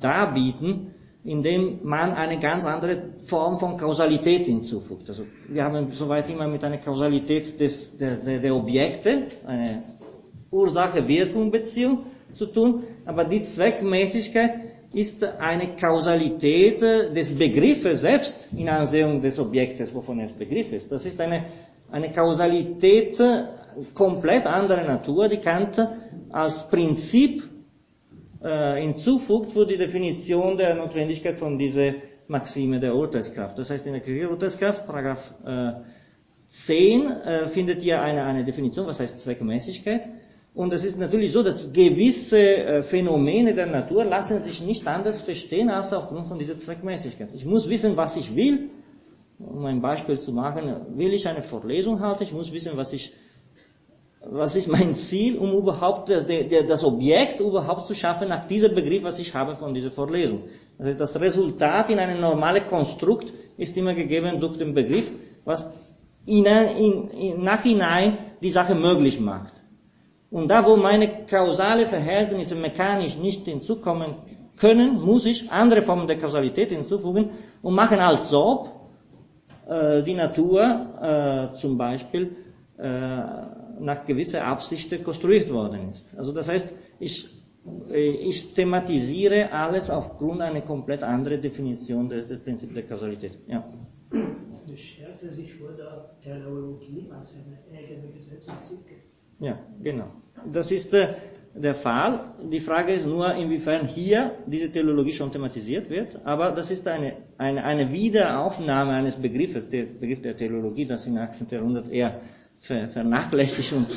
darbieten, indem man eine ganz andere Form von Kausalität hinzufügt. Also wir haben soweit immer mit einer Kausalität des, der, der, der Objekte, eine Ursache-Wirkung-Beziehung zu tun, aber die Zweckmäßigkeit ist eine Kausalität des Begriffes selbst in Ansehung des Objektes, wovon es Begriff ist. Das ist eine, eine Kausalität komplett anderer Natur, die Kant als Prinzip äh, hinzufügt für die Definition der Notwendigkeit von dieser Maxime der Urteilskraft. Das heißt, in der Kritik der Urteilskraft, Paragraph äh, 10, äh, findet ihr eine, eine Definition, was heißt Zweckmäßigkeit. Und es ist natürlich so, dass gewisse äh, Phänomene der Natur lassen sich nicht anders verstehen als aufgrund von dieser Zweckmäßigkeit. Ich muss wissen, was ich will. Um ein Beispiel zu machen, will ich eine Vorlesung halten, ich muss wissen, was ich was ist mein Ziel, um überhaupt das Objekt überhaupt zu schaffen nach diesem Begriff, was ich habe von dieser Vorlesung. Das heißt, das Resultat in einem normalen Konstrukt ist immer gegeben durch den Begriff, was in, in, in, nachhinein die Sache möglich macht. Und da, wo meine kausale Verhältnisse mechanisch nicht hinzukommen können, muss ich andere Formen der Kausalität hinzufügen und machen als ob äh, die Natur äh, zum Beispiel äh, nach gewisser Absicht konstruiert worden ist. Also das heißt, ich, äh, ich thematisiere alles aufgrund einer komplett anderen Definition des, des Prinzips der Kausalität. Ja. Das stellte sich vor der Teleologie als eine eigene Gesetzmäßigkeit. Ja, genau. Das ist äh, der Fall. Die Frage ist nur, inwiefern hier diese Theologie schon thematisiert wird. Aber das ist eine, eine, eine Wiederaufnahme eines Begriffes, der Begriff der Theologie, das im 18. Jahrhundert eher vernachlässigt und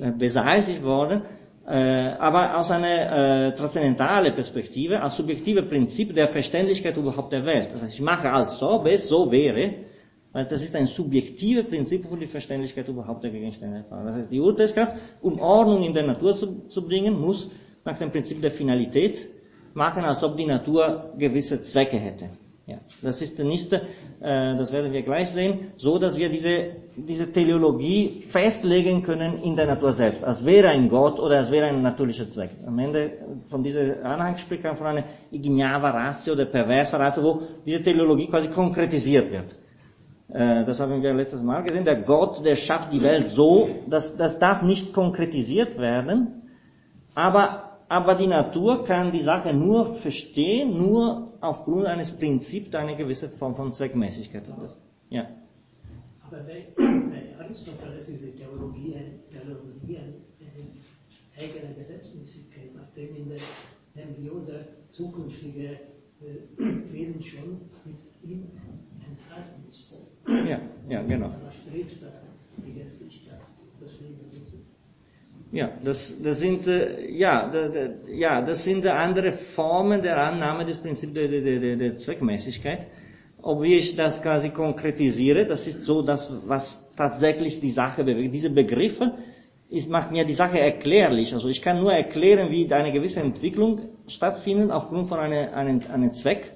äh, beseitigt worden. Äh, aber aus einer äh, transzendentalen Perspektive, als subjektive Prinzip der Verständlichkeit überhaupt der Welt. Das heißt, ich mache als ob es so wäre, weil das ist ein subjektives Prinzip für die Verständlichkeit überhaupt der Gegenstände. Das heißt, die Urteilskraft, um Ordnung in der Natur zu, zu bringen, muss nach dem Prinzip der Finalität machen, als ob die Natur gewisse Zwecke hätte. Ja, das ist nicht, äh, das werden wir gleich sehen, so dass wir diese, diese Teleologie festlegen können in der Natur selbst, als wäre ein Gott oder als wäre ein natürlicher Zweck. Am Ende von dieser Anhang spricht man von einer ignava Ratio oder perversa Ratio, wo diese Teleologie quasi konkretisiert wird. Äh, das haben wir letztes Mal gesehen, der Gott, der schafft die Welt so, dass das darf nicht konkretisiert werden, aber, aber die Natur kann die Sache nur verstehen, nur aufgrund eines Prinzips einer gewissen Form von Zweckmäßigkeit. Ja. Aber bei, bei Aristoteles ist die Theologie, Theologie eine eigene Gesetzmäßigkeit, nachdem in der Embryo der zukünftige äh, (clears throat) Wesen schon mit ihm enthalten ist. Ja, ja, genau. Ja, das, das sind, äh, ja, da, da, ja, das sind andere Formen der Annahme des Prinzips der, der, der, der Zweckmäßigkeit. Ob ich das quasi konkretisiere, das ist so das, was tatsächlich die Sache bewegt. Diese Begriffe ist, macht mir die Sache erklärlich. Also ich kann nur erklären, wie eine gewisse Entwicklung stattfindet aufgrund von einem, einem, einem Zweck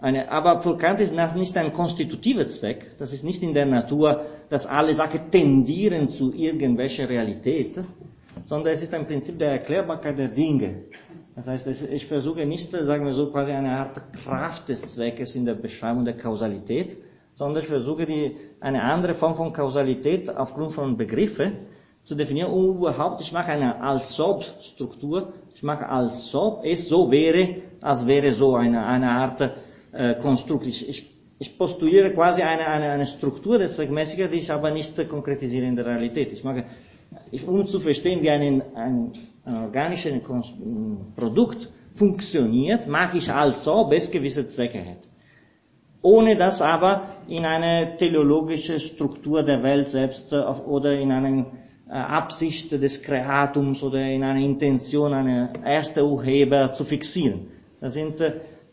eine, aber für Kant ist das nicht ein konstitutiver Zweck. Das ist nicht in der Natur, dass alle Sachen tendieren zu irgendwelcher Realität, sondern es ist ein Prinzip der Erklärbarkeit der Dinge. Das heißt, ich versuche nicht, sagen wir so, quasi eine Art Kraft des Zweckes in der Beschreibung der Kausalität, sondern ich versuche die, eine andere Form von Kausalität aufgrund von Begriffen zu definieren und überhaupt, ich mache eine als-ob-Struktur, ich mache als-ob, es so wäre, als wäre so eine, eine Art äh, Konstrukt. Ich, ich, ich postuliere quasi eine, eine, eine Struktur der Zweckmäßigkeit, die ich aber nicht äh, konkretisiere in der Realität. Ich mache, ich, um zu verstehen, wie ein, ein, ein organisches Produkt funktioniert, mache ich also, es gewisse Zwecke hat. Ohne das aber in eine teleologische Struktur der Welt selbst äh, oder in eine äh, Absicht des Kreatums oder in eine Intention einer ersten Urheber zu fixieren. Das sind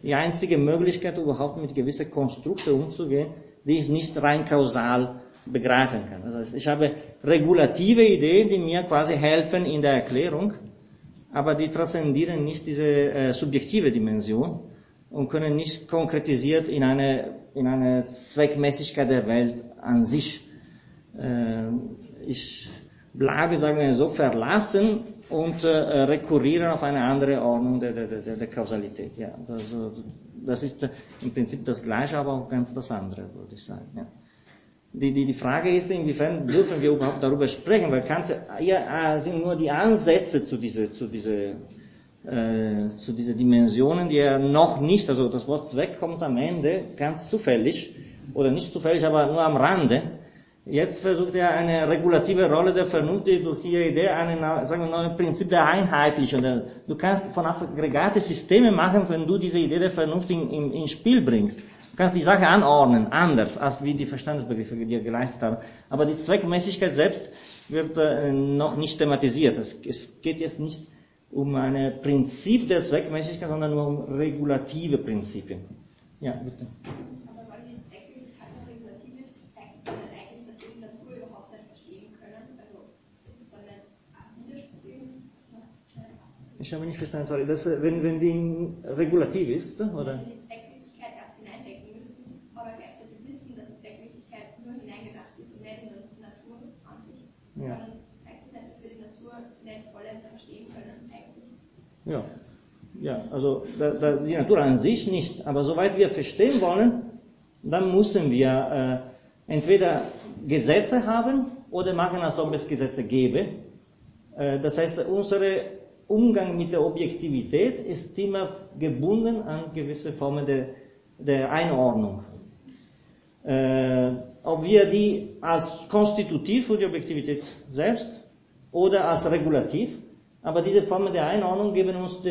die einzige Möglichkeit, überhaupt mit gewissen Konstrukten umzugehen, die ich nicht rein kausal begreifen kann. Das heißt, ich habe regulative Ideen, die mir quasi helfen in der Erklärung, aber die transzendieren nicht diese äh, subjektive Dimension und können nicht konkretisiert in eine, in eine Zweckmäßigkeit der Welt an sich. Äh, ich bleibe, sagen wir so, verlassen und äh, rekurrieren auf eine andere Ordnung der, der, der, der Kausalität. Ja, also, das ist äh, im Prinzip das Gleiche, aber auch ganz das andere, würde ich sagen. Ja. Die, die, die Frage ist, inwiefern dürfen wir überhaupt darüber sprechen, weil Kant ja, äh, sind nur die Ansätze zu diese, zu diese, äh, zu diese Dimensionen, die er noch nicht, also das Wort Zweck kommt am Ende ganz zufällig, oder nicht zufällig, aber nur am Rande, Jetzt versucht er eine regulative Rolle der Vernunft, durch ihre Idee wir mal, Prinzip der Einheitlichung. Du kannst von aggregate Systeme machen, wenn du diese Idee der Vernunft in, in, ins Spiel bringst. Du kannst die Sache anordnen, anders, als wie die Verstandesbegriffe dir geleistet haben. Aber die Zweckmäßigkeit selbst wird äh, noch nicht thematisiert. Es, es geht jetzt nicht um ein Prinzip der Zweckmäßigkeit, sondern nur um regulative Prinzipien. Ja, bitte. Ich habe nicht verstanden, sorry. Das, äh, wenn, wenn die regulativ ist, oder? Wenn die Zweckmäßigkeit erst hineindecken müssen, aber gleichzeitig wissen, dass die Zweckmäßigkeit nur hineingedacht ist und nicht in der Natur an sich. Ja. Dann zeigt es nicht, dass wir die Natur nicht vollends verstehen können, eigentlich. Ja. Ja, also da, da, die Natur an sich nicht, aber soweit wir verstehen wollen, dann müssen wir äh, entweder Gesetze haben oder machen, als ob es Gesetze gäbe. Äh, das heißt, unser Umgang mit der Objektivität ist immer gebunden an gewisse Formen der, der Einordnung. Äh, ob wir die als konstitutiv für die Objektivität selbst oder als regulativ, aber diese Formen der Einordnung geben uns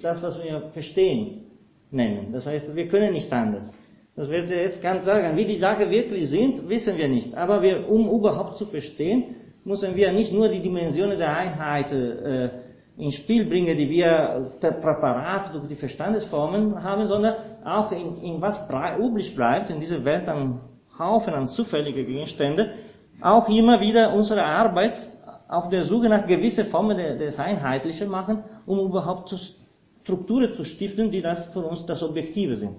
das, was wir verstehen, nennen. Das heißt, wir können nicht anders. Das ich jetzt ganz sagen. Wie die Sachen wirklich sind, wissen wir nicht. Aber wir, um überhaupt zu verstehen, müssen wir nicht nur die Dimensionen der Einheit äh, ins Spiel bringen, die wir per Präparat durch die Verstandesformen haben, sondern auch in, in was üblich bleibt in dieser Welt an Haufen an zufällige Gegenstände, auch immer wieder unsere Arbeit auf der Suche nach gewissen Formen des Einheitlichen machen, um überhaupt Strukturen zu stiften, die das für uns das Objektive sind.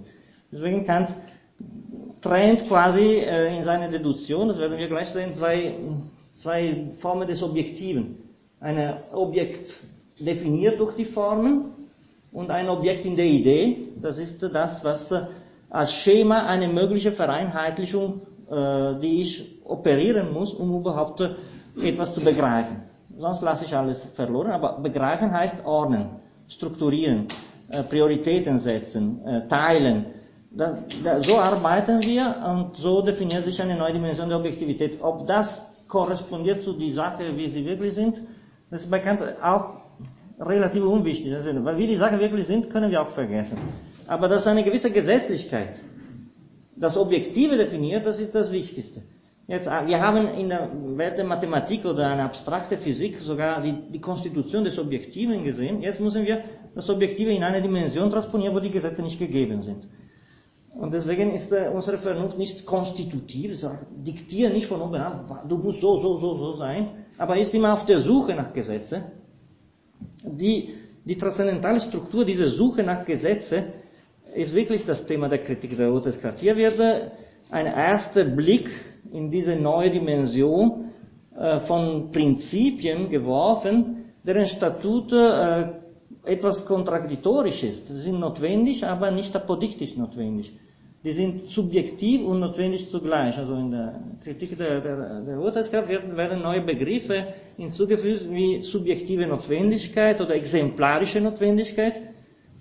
Deswegen Kant trennt quasi äh, in seiner Deduktion, das werden wir gleich sehen, zwei, zwei Formen des Objektiven. Ein Objekt definiert durch die Formen und ein Objekt in der Idee, das ist das, was als Schema eine mögliche Vereinheitlichung, äh, die ich operieren muss, um überhaupt etwas zu begreifen. Sonst lasse ich alles verloren, aber begreifen heißt ordnen, strukturieren, äh, Prioritäten setzen, äh, teilen. So arbeiten wir und so definiert sich eine neue Dimension der Objektivität. Ob das korrespondiert zu die Sache, wie sie wirklich sind, das ist bekannt auch relativ unwichtig. Weil wie die Sachen wirklich sind, können wir auch vergessen. Aber dass eine gewisse Gesetzlichkeit das Objektive definiert, das ist das Wichtigste. Jetzt, äh, wir haben in der Welt der Mathematik oder einer abstrakten Physik sogar die, die Konstitution des Objektiven gesehen. Jetzt müssen wir das Objektive in eine Dimension transponieren, wo die Gesetze nicht gegeben sind. Und deswegen ist äh, unsere Vernunft nicht konstitutiv, diktiert nicht von oben an, du musst so, so, so, so sein, aber ist immer auf der Suche nach Gesetzen. Die, die transzendentale Struktur dieser Suche nach Gesetzen ist wirklich das Thema der Kritik der Urteilskraft. Hier wird äh, ein erster Blick in diese neue Dimension äh, von Prinzipien geworfen, deren Statute äh, etwas kontradiktorisch ist. Sie sind notwendig, aber nicht apodiktisch notwendig. Die sind subjektiv und notwendig zugleich. Also in der Kritik der, der, der Urteilskraft werden, werden neue Begriffe hinzugefügt wie subjektive Notwendigkeit oder exemplarische Notwendigkeit.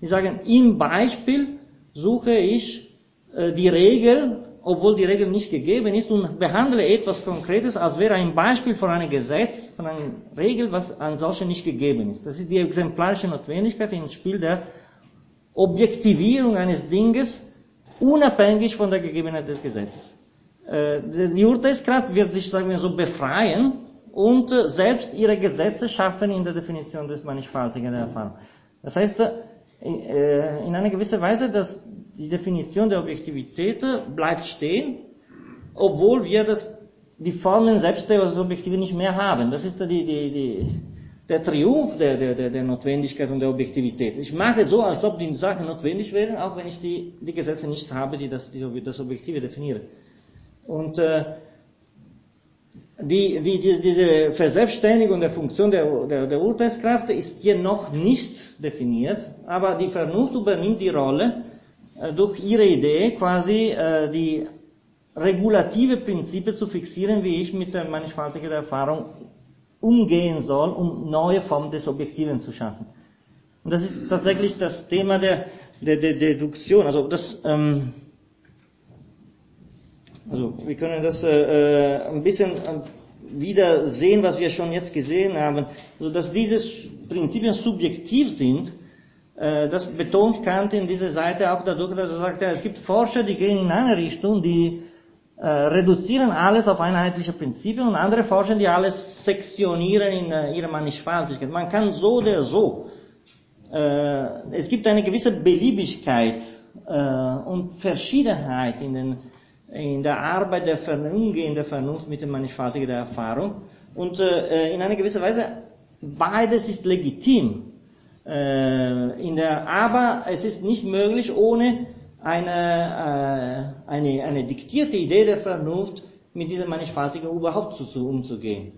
Die sagen, im Beispiel suche ich äh, die Regel obwohl die Regel nicht gegeben ist, und behandle etwas Konkretes, als wäre ein Beispiel von einem Gesetz, von einer Regel, was an solche nicht gegeben ist. Das ist die exemplarische Notwendigkeit im Spiel der Objektivierung eines Dinges, unabhängig von der Gegebenheit des Gesetzes. Äh, die Urteilskraft wird sich, sagen wir so, befreien und äh, selbst ihre Gesetze schaffen in der Definition des Mannigfaltigen der Erfahrung. Das heißt, äh, in einer gewissen Weise, dass die Definition der Objektivität bleibt stehen, obwohl wir das, die Formen selbst der Objektive nicht mehr haben. Das ist die, die, die, der Triumph der, der, der Notwendigkeit und der Objektivität. Ich mache so, als ob die Sachen notwendig wären, auch wenn ich die, die Gesetze nicht habe, die das, die, das Objektive definieren. Und äh, die, wie die, diese Verselbstständigung der Funktion der, der, der Urteilskraft ist hier noch nicht definiert, aber die Vernunft übernimmt die Rolle äh, durch ihre Idee quasi äh, die regulative Prinzipien zu fixieren, wie ich mit der mannigfaltigen Erfahrung umgehen soll, um neue Formen des Objektiven zu schaffen. Und das ist tatsächlich das Thema der, der, der Deduktion. Also das, ähm, also wir können das äh, äh ein bisschen äh, wieder sehen, was wir schon jetzt gesehen haben, also dass diese Prinzipien subjektiv sind äh, das betont Kant in dieser Seite auch dadurch, dass er sagt, ja, es gibt Forscher, die gehen in eine Richtung, die äh, reduzieren alles auf einheitliche Prinzipien und andere Forscher, die alles sektionieren in äh, ihrer Mannigfaltigkeit. Man kann so oder so. Äh, es gibt eine gewisse Beliebigkeit äh, und Verschiedenheit in, den, in der Arbeit der der Vernunft mit der Mannigfaltigkeit der Erfahrung. Und äh, in einer gewissen Weise, beides ist legitim. In der, aber es ist nicht möglich, ohne eine, äh, eine, eine diktierte Idee der Vernunft mit dieser Mannigfaltigen überhaupt zu, zu umzugehen.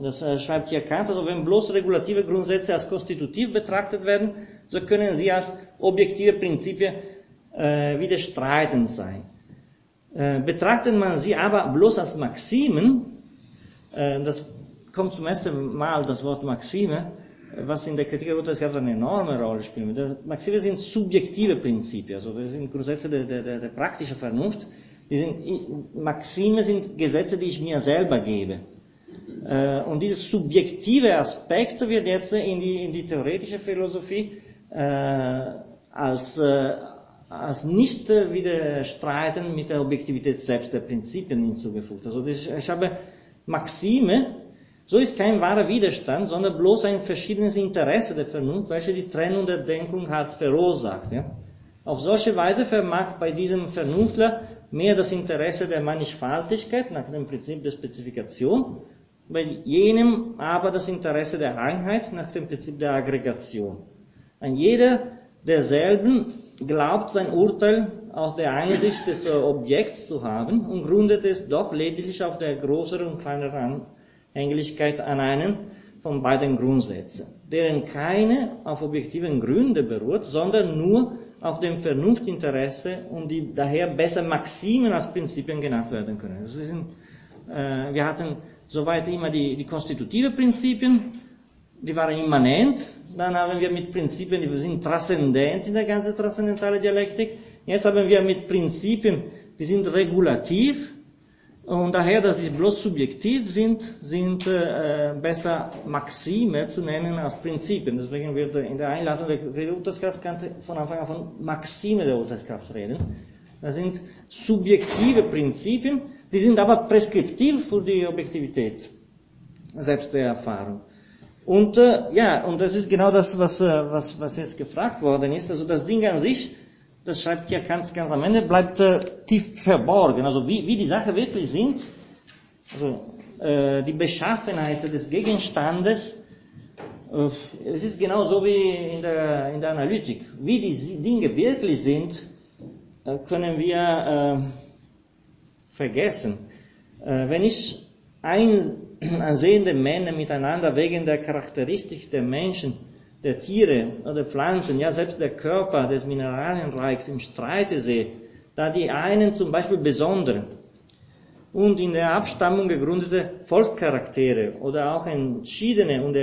Das äh, schreibt hier Kant, also wenn bloß regulative Grundsätze als konstitutiv betrachtet werden, so können sie als objektive Prinzipien äh, widerstreitend sein. Äh, betrachtet man sie aber bloß als Maximen, äh, das kommt zum ersten Mal das Wort Maxime, was in der Kritik der Urteilskraft eine enorme Rolle spielt. Maxime sind subjektive Prinzipien, also das sind Grundsätze der, der, der, praktischen Vernunft. Die sind, Maxime sind Gesetze, die ich mir selber gebe. Äh, und dieses subjektive Aspekt wird jetzt in die, in die theoretische Philosophie äh, als, äh, als nicht widerstreiten mit der Objektivität selbst der Prinzipien hinzugefügt. Also das, ich habe Maxime, so ist kein wahrer Widerstand, sondern bloß ein verschiedenes Interesse der Vernunft, welche die Trennung der Denkung hat verursacht. Ja? Auf solche Weise vermag bei diesem Vernunftler mehr das Interesse der Mannigfaltigkeit nach dem Prinzip der Spezifikation, bei jenem aber das Interesse der Einheit nach dem Prinzip der Aggregation. Ein jeder derselben glaubt sein Urteil aus der Einsicht des Objekts zu haben und gründet es doch lediglich auf der größeren und kleineren Anhänglichkeit an einen von beiden Grundsätzen, deren keine auf objektiven Gründe beruht, sondern nur auf dem Vernunftinteresse und die daher besser Maximen als Prinzipien genannt werden können. Das sind, äh, wir hatten soweit immer die, die konstitutive Prinzipien, die waren immanent, dann haben wir mit Prinzipien, die sind transzendent in der ganzen transzendentalen Dialektik, jetzt haben wir mit Prinzipien, die sind regulativ, und daher, dass sie bloß subjektiv sind, sind äh, besser Maxime zu nennen als Prinzipien. Deswegen wird in der Einladung der Urteilskraft von Anfang an von Maxime der Urteilskraft reden. Das sind subjektive Prinzipien, die sind aber preskriptiv für die Objektivität selbst der Erfahrung. Und äh, ja, und das ist genau das, was, äh, was, was jetzt gefragt worden ist. Also das Ding an sich, das schreibt ja ganz, ganz am Ende, bleibt äh, tief verborgen. Also wie, wie die Sachen wirklich sind, also äh, die Beschaffenheit des Gegenstandes, äh, es ist genau so wie in der, in der Analytik. Wie die Dinge wirklich sind, äh, können wir äh, vergessen. Wenn ich ein, ansehende Männer miteinander wegen der Charakteristik der Menschen der Tiere oder Pflanzen, ja selbst der Körper des Mineralienreichs im Streite sehe, da die einen zum Beispiel besondere und in der Abstammung gegründete Volkscharaktere oder auch entschiedene und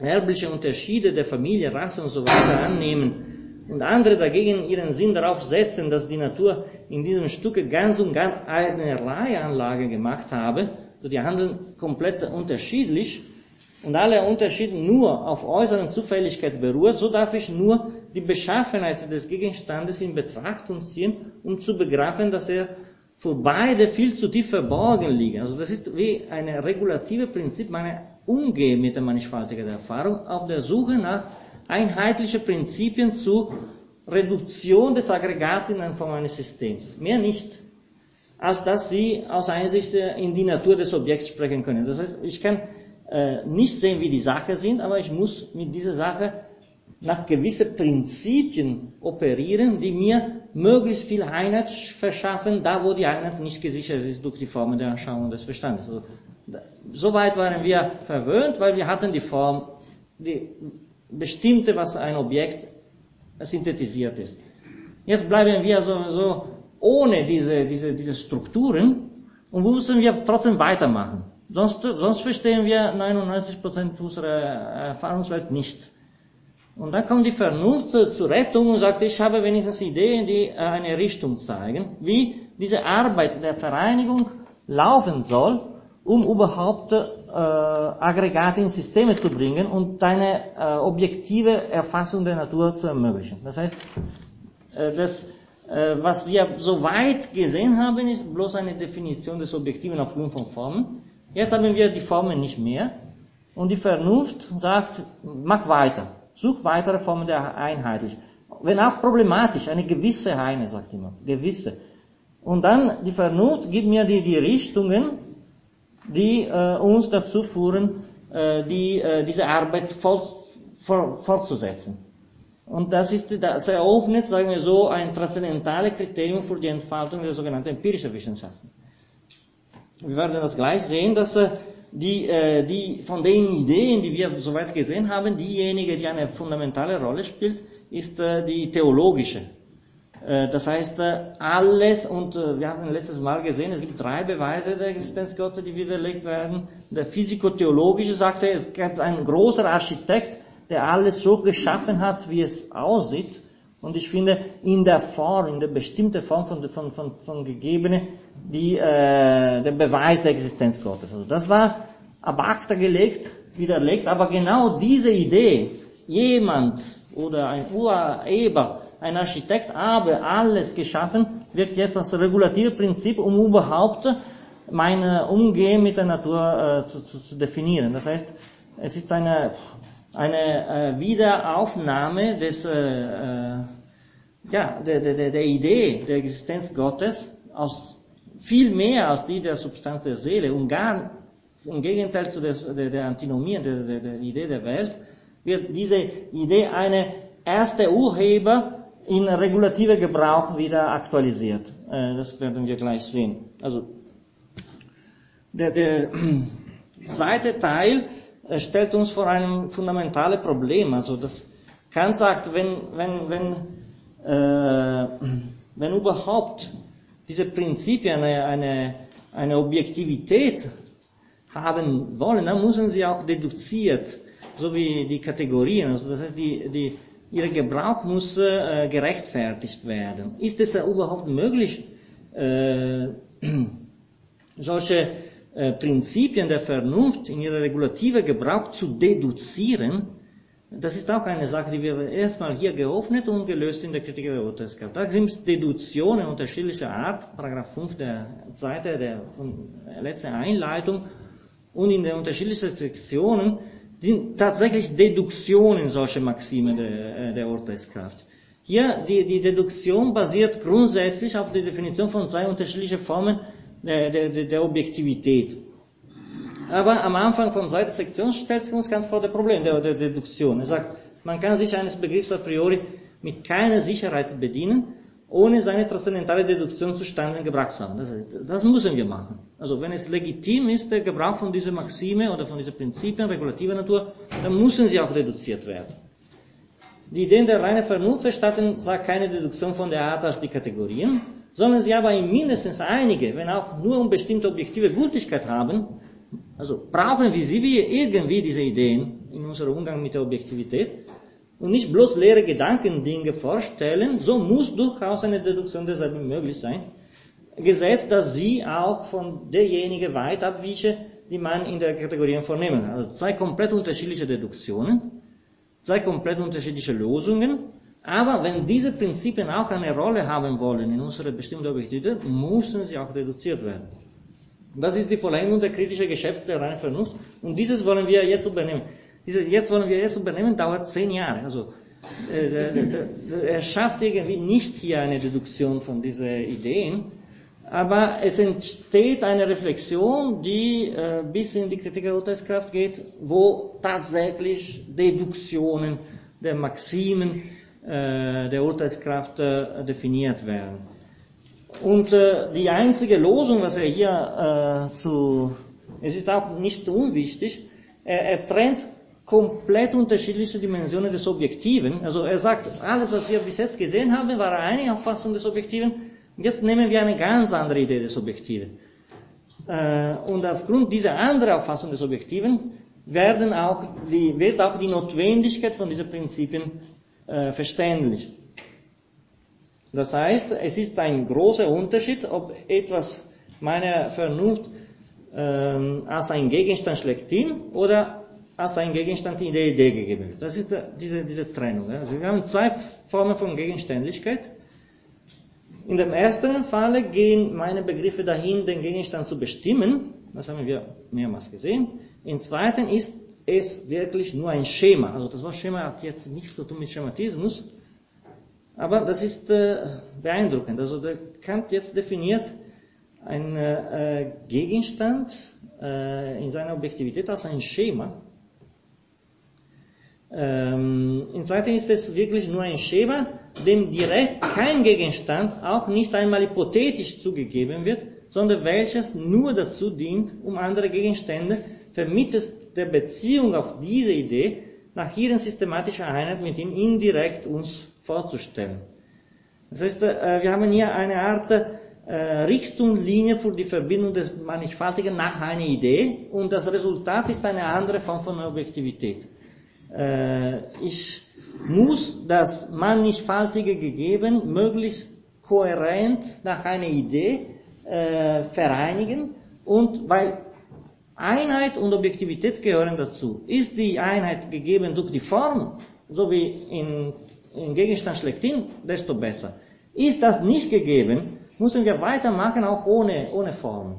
erbliche Unterschiede der Familie, Rasse und so weiter annehmen und andere dagegen ihren Sinn darauf setzen, dass die Natur in diesem Stücke ganz und ganz eine Reiheanlage gemacht habe, so die handeln komplett unterschiedlich, und alle Unterschiede nur auf äußeren Zufälligkeit beruht, so darf ich nur die Beschaffenheit des Gegenstandes in Betrachtung ziehen, um zu begreifen, dass er für beide viel zu tief verborgen liegt. Also das ist wie ein regulatives Prinzip, meine Umgehen mit der Mannigfaltigkeit der Erfahrung auf der Suche nach einheitlichen Prinzipien zur Reduktion des Aggregats in Form eines Systems. Mehr nicht, als dass sie aus Einsicht in die Natur des Objekts sprechen können. Das heißt, ich kann äh, nicht sehen, wie die Sachen sind, aber ich muss mit dieser Sache nach gewissen Prinzipien operieren, die mir möglichst viel Einheit verschaffen, da wo die Einheit nicht gesichert ist durch die Formen der Anschauung des Verstandes. Also, Soweit waren wir verwöhnt, weil wir hatten die Form, die bestimmte, was ein Objekt synthetisiert ist. Jetzt bleiben wir sowieso ohne diese, diese, diese Strukturen und müssen wir trotzdem weitermachen. Sonst, sonst verstehen wir 99% unserer Erfahrungswelt nicht. Und dann kommt die Vernunft zur Rettung und sagt, ich habe wenigstens Ideen, die eine Richtung zeigen, wie diese Arbeit der Vereinigung laufen soll, um überhaupt äh, Aggregate in Systeme zu bringen und eine äh, objektive Erfassung der Natur zu ermöglichen. Das heißt, äh, das, äh, was wir so weit gesehen haben, ist bloß eine Definition des Objektiven aufgrund von Formen. Jetzt haben wir die Formen nicht mehr und die Vernunft sagt, mach weiter, such weitere Formen der Einheit. Wenn auch problematisch, eine gewisse Einheit, sagt immer, gewisse. Und dann die Vernunft gibt mir die, die Richtungen, die äh, uns dazu führen, äh, die, äh, diese Arbeit fort, for, fortzusetzen. Und das, ist, das eröffnet, sagen wir so, ein transzendentales Kriterium für die Entfaltung der sogenannten empirischen Wissenschaften. Wir werden das gleich sehen, dass äh, die, äh, die von den Ideen, die wir soweit gesehen haben, diejenige, die eine fundamentale Rolle spielt, ist äh, die theologische. Äh, das heißt, alles, und wir haben letztes Mal gesehen, es gibt drei Beweise der Existenz Gottes, die widerlegt werden. Der physikotheologische sagte, es gibt einen großen Architekt, der alles so geschaffen hat, wie es aussieht. Und ich finde, in der Form, in der bestimmten Form von, von, von, von gegebene, die, äh, der Beweis der Existenz Gottes. Also das war ab acta gelegt, widerlegt, aber genau diese Idee, jemand oder ein Urheber, ein Architekt habe alles geschaffen, wird jetzt als Regulativprinzip, um überhaupt mein Umgehen mit der Natur äh, zu, zu, zu definieren. Das heißt, es ist eine eine äh, Wiederaufnahme des, äh, äh, ja, der, der, der Idee der Existenz Gottes aus viel mehr als die der Substanz der Seele und gar im Gegenteil zu der, der Antinomie, der, der, der Idee der Welt, wird diese Idee eine erste Urheber in regulative Gebrauch wieder aktualisiert. Äh, das werden wir gleich sehen. Also der, der (clears throat) zweite Teil stellt uns vor einem fundamentalen Problem. Also das Kant sagt, wenn, wenn, wenn, äh, (clears throat) wenn überhaupt diese Prinzipien eine, eine, eine Objektivität haben wollen, dann müssen sie auch deduziert, so wie die Kategorien. Also das heißt, die, die, ihr Gebrauch muss äh, gerechtfertigt werden. Ist es überhaupt möglich, äh, (clears throat) solche äh, Prinzipien der Vernunft in ihrer regulative Gebrauch zu deduzieren, das ist auch eine Sache, die wir erstmal hier geöffnet und gelöst in der Kritik der Urteilskraft. Da sind Deduktionen unterschiedlicher Art, Paragraph 5 der Seite der, letzten Einleitung, und in den unterschiedlichen Sektionen sind tatsächlich Deduktionen solcher Maxime der, äh, der Urteilskraft. Hier, die, die Deduktion basiert grundsätzlich auf der Definition von zwei unterschiedlichen Formen der, der, der Objektivität. Aber am Anfang von zweiter Sektion stellt sich uns ganz vor das Problem der, der Deduktion. Er sagt, man kann sich eines Begriffs a priori mit keiner Sicherheit bedienen, ohne seine transzendentale Deduktion zustande gebracht zu haben. Das, das, müssen wir machen. Also wenn es legitim ist, der Gebrauch von dieser Maxime oder von diesen Prinzipien regulativer Natur, dann müssen sie auch deduziert werden. Die Ideen der reinen Vernunft verstatten zwar keine Deduktion von der Art als die Kategorien, sondern sie aber mindestens einige, wenn auch nur um bestimmte objektive Gültigkeit haben, also brauchen wir wie irgendwie diese Ideen in unserem Umgang mit der Objektivität und nicht bloß leere Gedankendinge vorstellen, so muss durchaus eine Deduktion derselben möglich sein, gesetzt, dass sie auch von derjenigen weit abwiche, die man in der Kategorie vornehmen. Also zwei komplett unterschiedliche Deduktionen, zwei komplett unterschiedliche Lösungen, aber wenn diese Prinzipien auch eine Rolle haben wollen in unserer bestimmten Objektivität, müssen sie auch reduziert werden. Das ist die Vollendung der kritischen Geschäfts der Vernunft. Und dieses wollen wir jetzt übernehmen. Dieses jetzt wollen wir jetzt übernehmen, dauert zehn Jahre. Also äh, er schafft irgendwie nicht hier eine Deduktion von diesen Ideen, aber es entsteht eine Reflexion, die äh, bis in die Kritik der Urteilskraft geht, wo tatsächlich Deduktionen der Maximen äh, der Urteilskraft äh, definiert werden. Und äh, die einzige Losung, was er hier zu, es ist auch nicht unwichtig, er, er trennt komplett unterschiedliche Dimensionen des Objektiven. Also er sagt, alles, was wir bis jetzt gesehen haben, war eine Auffassung des Objektiven. Jetzt nehmen wir eine ganz andere Idee des Objektiven. Und aufgrund dieser anderen Auffassung des Objektiven werden auch die, wird auch die Notwendigkeit von diesen Prinzipien äh, verständlich. Das heißt, es ist ein großer Unterschied, ob etwas meiner Vernunft ähm, als ein Gegenstand schlechthin oder als ein Gegenstand in der Idee gegeben wird. Das ist diese, diese Trennung. Also wir haben zwei Formen von Gegenständlichkeit. In dem ersten Falle gehen meine Begriffe dahin, den Gegenstand zu bestimmen. Das haben wir mehrmals gesehen. Im zweiten ist es wirklich nur ein Schema. Also das Wort Schema hat jetzt nichts zu tun mit Schematismus, aber das ist äh, beeindruckend. Also der Kant jetzt definiert einen äh, Gegenstand äh, in seiner Objektivität als ein Schema. Ähm, Im zweiten ist es wirklich nur ein Schema, dem direkt kein Gegenstand, auch nicht einmal hypothetisch zugegeben wird, sondern welches nur dazu dient, um andere Gegenstände vermittels der Beziehung auf diese Idee nach ihren systematischen Einheit mit ihm indirekt uns vorzustellen. Das heißt, äh, wir haben hier eine Art äh, Richtungslinie für die Verbindung des Mannigfaltigen nach einer Idee und das Resultat ist eine andere Form von Objektivität. Äh, ich muss das Mannigfaltige gegeben möglichst kohärent nach einer Idee vereinigen und weil Einheit und Objektivität gehören dazu. Ist die Einheit gegeben durch die Form, so wie in Gegenstand schlechthin, desto besser. Ist das nicht gegeben, müssen wir weitermachen, auch ohne, ohne Form.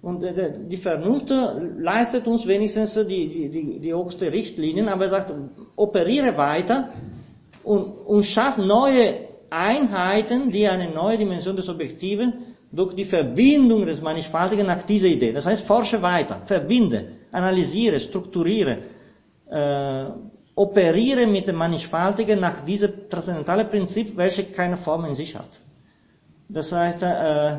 Und äh, die Vernunft leistet uns wenigstens die, die, die höchste Richtlinien, aber er sagt, operiere weiter und, und schaff neue Einheiten, die eine neue Dimension des Objektiven durch die Verbindung des Mannigfaltigen nach dieser Idee. Das heißt, forsche weiter, verbinde, analysiere, strukturiere, äh, operiere mit dem Mannigfaltigen nach diesem transzendentalen Prinzip, welches keine Form in sich hat. Das heißt, äh,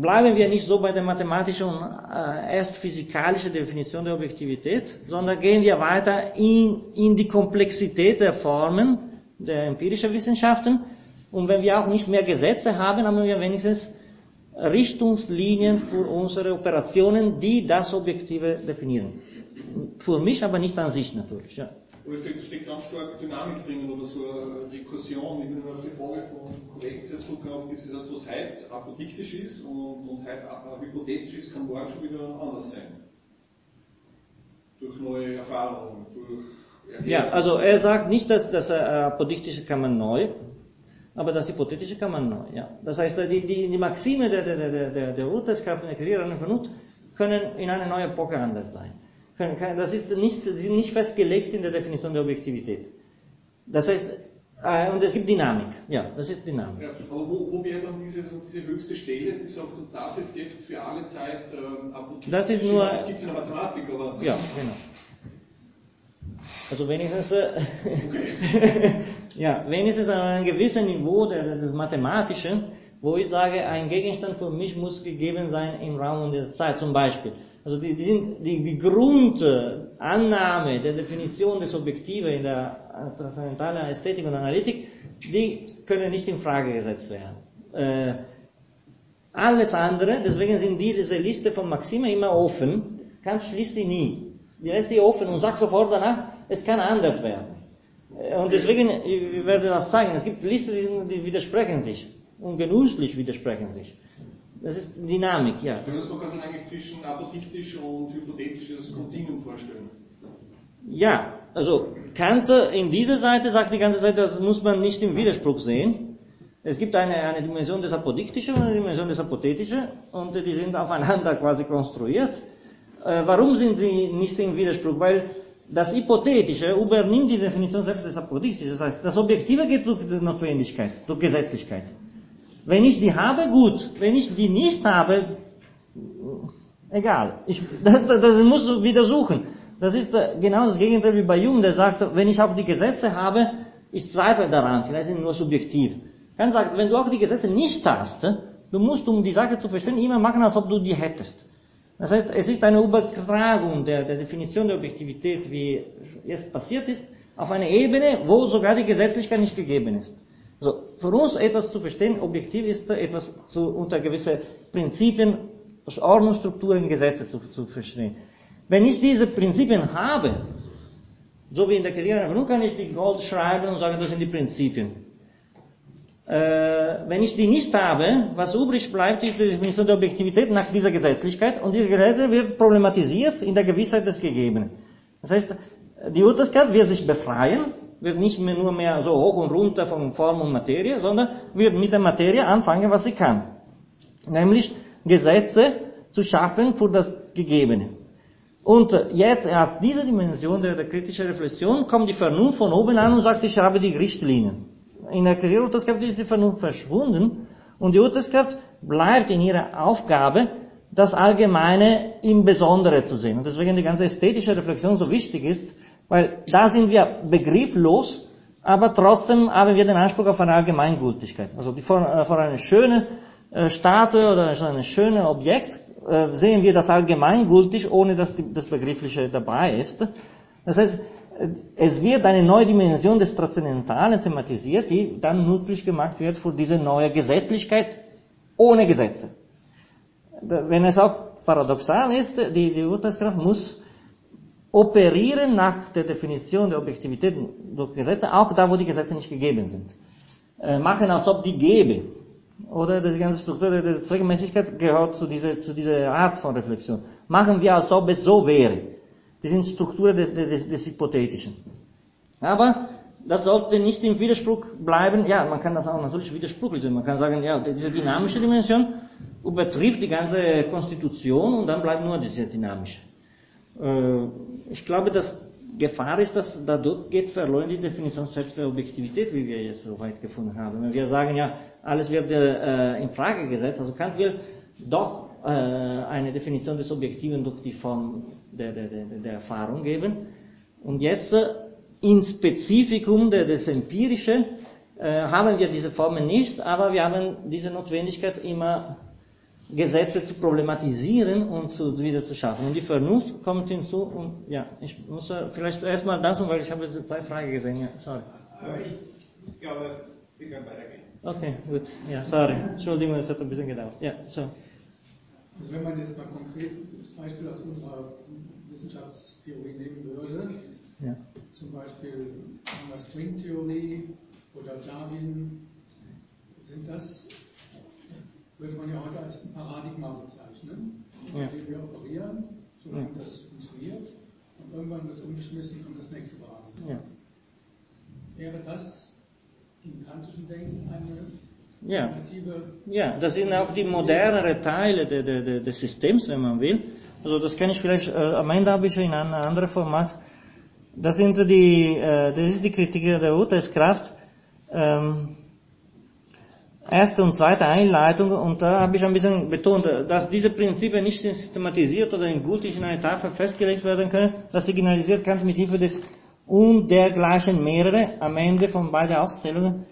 bleiben wir nicht so bei der mathematischen und äh, erst physikalischen Definition der Objektivität, sondern gehen wir weiter in, in die Komplexität der Formen der empirischen Wissenschaften. Und wenn wir auch nicht mehr Gesetze haben, haben wir wenigstens Richtungslinien für unsere Operationen, die das Objektive definieren. Für mich aber nicht an sich natürlich. Ja. Aber es steckt, steckt ganz stark Dynamik drin oder so eine Rekursion. Ich bin auf die Frage von Kollegen zurück auf das, das was heute apodiktisch ist und, und heute hypothetisch ist, kann morgen schon wieder anders sein. Durch neue Erfahrungen, durch Erklärung. Ja, also er sagt nicht, dass das apodiktische kann man neu, aber das Hypothetische kann man neu. Ja. Das heißt, die, die, die Maxime der, der, der, der, der Urteilskraft und der Kriterien Vernunft können in einer neuen Epoche anders sein das ist nicht, sind nicht festgelegt in der Definition der Objektivität. Das heißt, äh, und es gibt Dynamik. Ja, das ist Dynamik. Ja, aber wo, wo wäre dann diese, diese höchste Stelle, die sagt, das ist jetzt für alle Zeit ähm, Das ist nur. Das gibt es in der Mathematik, aber. Ja, genau. Also wenigstens, äh, okay. (laughs) ja, wenigstens an einem gewissen Niveau des Mathematischen, wo ich sage, ein Gegenstand für mich muss gegeben sein im Raum und der Zeit, zum Beispiel. Also die, die, die, die Grundannahme der Definition des Objektiven in der transzendentalen Ästhetik und Analytik, die können nicht in Frage gesetzt werden. Äh, alles andere, deswegen sind diese Liste von Maxime immer offen, kannst schließt sie nie. Die lässt die offen und sagt sofort danach, es kann anders werden. Äh, und deswegen, ich werde das zeigen, es gibt Listen, die, widersprechen sich und genüsslich widersprechen sich. Das ist Dynamik, ja. Das man kann sich eigentlich zwischen apodiktisch und hypothetisches Kontinuum vorstellen. Ja, also Kant in dieser Seite sagt die ganze Zeit, das muss man nicht im Widerspruch sehen. Es gibt eine, eine Dimension des Apodiktischen und eine Dimension des Apotetischen und die sind aufeinander quasi konstruiert. Äh, warum sind sie nicht im Widerspruch? Weil das Hypothetische übernimmt die Definition selbst des Apodiktischen. Das heißt, das Objektive geht durch Notwendigkeit, durch Gesetzlichkeit. Wenn ich die habe, gut. Wenn ich die nicht habe, egal. Ich, das, das muss wieder suchen. Das ist äh, genau das Gegenteil wie bei Jung, der sagt, wenn ich auch die Gesetze habe, ich zweifle daran, vielleicht sind nur subjektiv. Kant sagt, wenn du auch die Gesetze nicht hast, du musst, um die Sache zu verstehen, immer machen, als ob du die hättest. Das heißt, es ist eine Übertragung der, der Definition der Objektivität, wie jetzt passiert ist, auf eine Ebene, wo sogar die Gesetzlichkeit nicht gegeben ist. Also für uns etwas zu verstehen, objektiv ist etwas zu, unter gewisse Prinzipien, Ordnungsstrukturen, Gesetze zu, zu verstehen. Wenn ich diese Prinzipien habe, so wie in der Karriere, nun kann ich die Gold schreiben und sagen, das sind die Prinzipien. Äh, wenn ich die nicht habe, was übrig bleibt, ist die Definition der Objektivität nach dieser Gesetzlichkeit und diese Gesetze wird problematisiert in der Gewissheit des Gegebenen. Das heißt, die Urteilskraft wird sich befreien wird nicht mehr nur mehr so hoch und runter von Form und Materie, sondern wird mit der Materie anfangen, was sie kann. Nämlich Gesetze zu schaffen für das Gegebene. Und jetzt, ab dieser Dimension der, der kritischen Reflexion, kommt die Vernunft von oben an und sagt, ich habe die Richtlinien. In der Urteilskraft ist die Vernunft verschwunden und die Urteilskraft bleibt in ihrer Aufgabe, das Allgemeine im Besondere zu sehen. Und deswegen die ganze ästhetische Reflexion so wichtig ist, weil da sind wir begrifflos, aber trotzdem haben wir den Anspruch auf eine Allgemeingültigkeit. Also vor, äh, vor einer schönen äh, Statue oder einem schönen Objekt äh, sehen wir das allgemeingültig, ohne dass die, das Begriffliche dabei ist. Das heißt, äh, es wird eine neue Dimension des Transzendentalen thematisiert, die dann nützlich gemacht wird für diese neue Gesetzlichkeit ohne Gesetze. Wenn es auch paradoxal ist, die, die Urteilskraft muss operieren nach der Definition der Objektivität durch Gesetze, auch da, wo die Gesetze nicht gegeben sind. Äh, machen, als ob die gäbe. Oder die ganze Struktur der Zweckmäßigkeit gehört zu dieser, zu dieser Art von Reflexion. Machen wir, als ob es so wäre. Das sind Strukturen des, des, des Hypothetischen. Aber das sollte nicht im Widerspruch bleiben. Ja, man kann das auch natürlich widersprüchlich sehen. Man kann sagen, ja, diese dynamische Dimension übertrifft die ganze Konstitution und dann bleibt nur diese dynamische. Äh, ich glaube, dass Gefahr ist, dass dadurch geht verloren die Definition selbst der Objektivität, wie wir jetzt so weit gefunden haben. Wir sagen, ja, alles wird äh, in Frage gesetzt, also Kant will doch äh, eine Definition des Objektiven durch die Form der, der, der, der Erfahrung geben. Und jetzt äh, in Spezifikum der, des Empirischen äh, haben wir diese Formen nicht, aber wir haben diese Notwendigkeit immer Gesetze zu problematisieren und zu, wieder zu schaffen. Und die Vernunft kommt hinzu und ja, ich muss vielleicht erstmal das, weil ich habe jetzt zwei Fragen gesehen. Ja, sorry. Aber ich, ich glaube, Sie können weitergehen. Okay, gut. Ja, sorry. Entschuldigung, es hat ein bisschen gedauert. Ja, so. Also wenn man jetzt mal konkret das Beispiel aus unserer Wissenschaftstheorie nehmen würde, ja. zum Beispiel haben wir Stringtheorie oder Darwin, sind das würde man ja heute als Paradigma bezeichnen, ja. mit dem wir operieren, solange ja. das funktioniert. Und irgendwann wird es umgeschmissen, kommt das nächste Paradigma. Ja. Wäre das im kantischen Denken eine ja. ja, das sind auch die moderneren Teile de, de, de, des Systems, wenn man will. Also das kann ich vielleicht, äh, am Ende habe ich in einem anderen Format. Das sind die, äh, das ist die Kritik der Urteilskraft. Ähm, erste und zweite Einleitung und da habe ich ein bisschen betont, dass diese Prinzipien nicht systematisiert oder in einer Tafel festgelegt werden können. Das signalisiert Kant mit Hilfe des und dergleichen mehrere am Ende von beiden Aufzählungen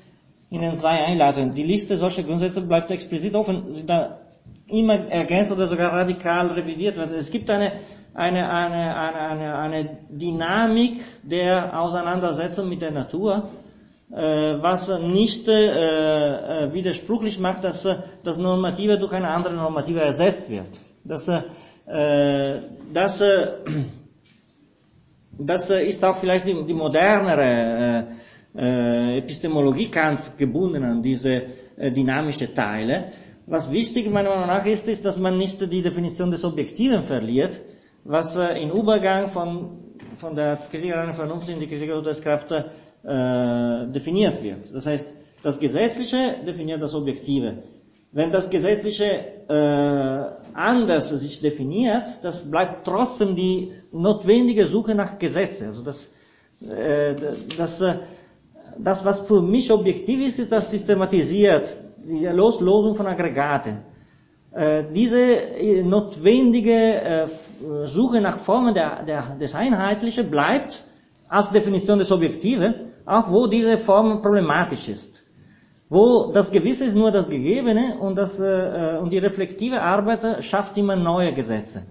in den zwei Einleitungen. Die Liste solcher Grundsätze bleibt explizit offen, sind da immer ergänzt oder sogar radikal revidiert werden. Es gibt eine, eine, eine, eine, eine, eine Dynamik der Auseinandersetzung mit der Natur, was nicht äh, äh, widersprüchlich macht, dass das Normative durch eine andere Normative ersetzt wird. Dass, das, das (clears throat) ist auch vielleicht die, die modernere Epistemologie Kants gebunden an diese dynamische Teile. Was wichtig meiner Meinung nach ist, ist, dass man nicht die Definition des Objektiven verliert, was im Übergang von, von der Kritik Vernunft in die Kritik des Kräfte äh, definiert wird. Das heißt, das Gesetzliche definiert das Objektive. Wenn das Gesetzliche äh, anders sich definiert, das bleibt trotzdem die notwendige Suche nach Gesetze. Also das, äh, das, äh, das, was für mich objektiv ist, ist das systematisiert, die Loslosung von Aggregaten. Äh, diese äh, notwendige äh, Suche nach Formen der, der, des Einheitlichen bleibt als Definition des Objektiven, auch wo diese Form problematisch ist. Wo das Gewisse ist nur das Gegebene und, das, äh, und die reflektive Arbeit schafft immer neue Gesetze.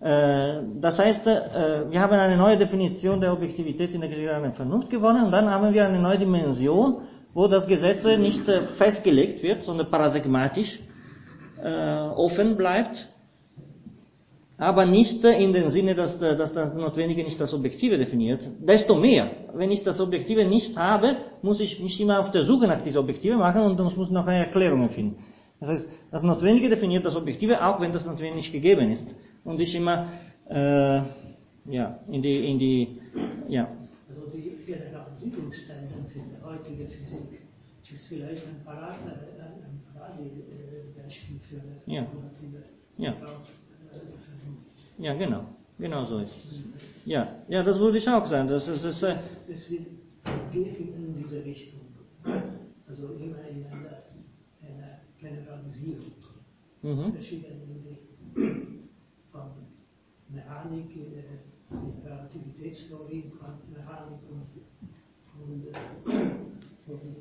Äh, das heißt, äh, wir haben eine neue Definition der Objektivität in der generellen Vernunft gewonnen und dann haben wir eine neue Dimension, wo das Gesetz nicht äh, festgelegt wird, sondern paradigmatisch äh, offen bleibt aber nicht in dem Sinne, dass, dass das Notwendige nicht das Objektive definiert. Desto mehr, wenn ich das Objektive nicht habe, muss ich mich immer auf der Suche nach diesem Objektive machen und muss noch eine Erklärung finden. Das heißt, das Notwendige definiert das Objektive, auch wenn das Notwendige nicht gegeben ist. Und ich immer äh, ja, in die, in die, ja. Also die Generalisierungstendenz in der heutigen Physik ist vielleicht ein Paradebeispiel für eine ja. Ja. Ja, genau. Genau so ist es. Ja, ja, das würde ich auch sagen. Das, ist, das, äh es geht in diese Richtung. Also immer in einer, einer Generalisierung. Mhm. Verschiedene Ideen. Mechanik, die Relativitätstheorie, Quantenmechanik und, und, und,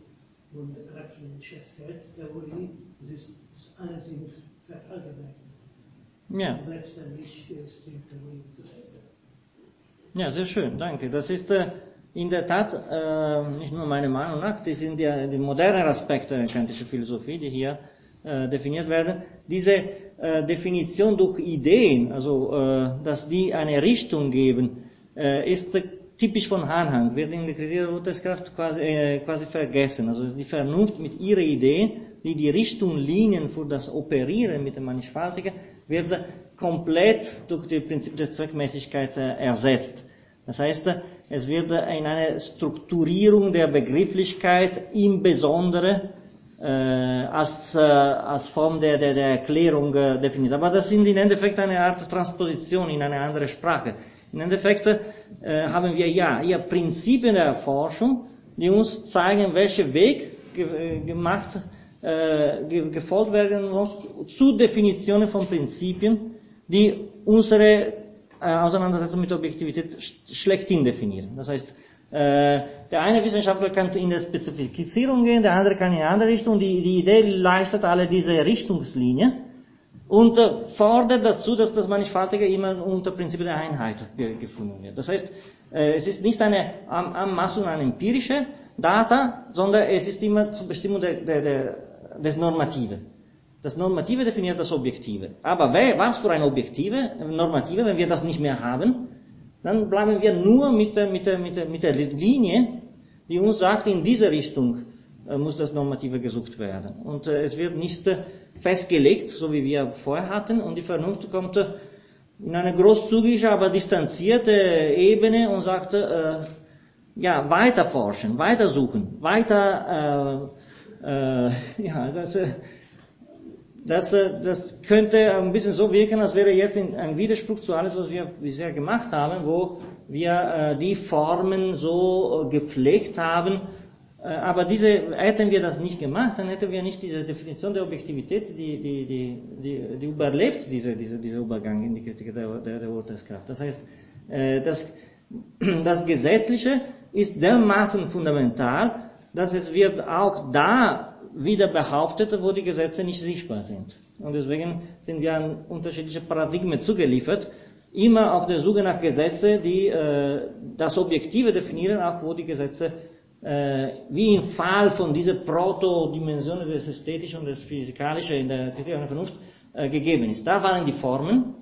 und Rapplinsche Feldtheorie, das ist alles in Verallgemeinung. Ja. Ja, sehr schön, danke. Das ist äh, in der Tat äh, nicht nur meine Meinung nach, das sind ja die modernen Aspekte der kantischen Philosophie, die hier äh, definiert werden. Diese äh, Definition durch Ideen, also äh, dass die eine Richtung geben, äh, ist typisch von Anhang, wird in der Kritik der Urteilskraft quasi, quasi vergessen. Also die Vernunft mit ihrer Idee, die die Richtunglinien für das Operieren mit dem Mannigfaltigen, wird komplett durch das Prinzip der Zweckmäßigkeit äh, ersetzt. Das heißt, es wird in eine Strukturierung der Begrifflichkeit im Besonderen äh, als, äh, als Form der, der, der Erklärung äh, definiert. Aber das sind im Endeffekt eine Art Transposition in eine andere Sprache. Im Endeffekt äh, haben wir ja hier Prinzipien der Forschung, die uns zeigen, welcher Weg ge äh, gemacht, äh, ge gefolgt werden muss zu Definitionen von Prinzipien, die unsere Auseinandersetzung mit Objektivität schlechthin definieren. Das heißt, äh, der eine Wissenschaftler kann in der Spezifizierung gehen, der andere kann in eine andere Richtung. Die, die Idee leistet alle diese Richtungslinie und äh, fordert dazu, dass das Mannigfaltige immer unter Prinzip der Einheit ge gefunden wird. Das heißt, äh, es ist nicht eine Anmaßung an empirische Data, sondern es ist immer zur Bestimmung der, der, der, des Normativen. Das Normative definiert das Objektive. Aber was für ein Objektive, Normative, wenn wir das nicht mehr haben, dann bleiben wir nur mit der, mit der, mit der, mit der Linie, die uns sagt, in diese Richtung äh, muss das Normative gesucht werden. Und äh, es wird nicht äh, festgelegt, so wie wir vorher hatten, und die Vernunft kommt in eine großzügige, aber distanzierte Ebene und sagt, ja, weiter forschen, weiter suchen, weiter, äh, ja, das, das, äh, das könnte ein bisschen so wirken, als wäre jetzt ein Widerspruch zu alles, was wir bisher gemacht haben, wo wir äh, die Formen so äh, gepflegt haben. Aber diese, hätten wir das nicht gemacht, dann hätten wir nicht diese Definition der Objektivität, die, die, die, die, die überlebt diese, diese, dieser Übergang in die Kritik der, der, der Urteilskraft. Das heißt, das, (clears throat) das Gesetzliche ist dermaßen fundamental, dass es wird auch da wieder behauptet, wo die Gesetze nicht sichtbar sind. Und deswegen sind wir an unterschiedliche Paradigmen zugeliefert, immer auf der Suche nach Gesetzen, die äh, das Objektive definieren, auch wo die Gesetze, äh, wie im Fall von dieser Proto-Dimension des Ästhetischen und des Physikalischen in der Kritik der Vernunft äh, gegeben ist. Da waren die Formen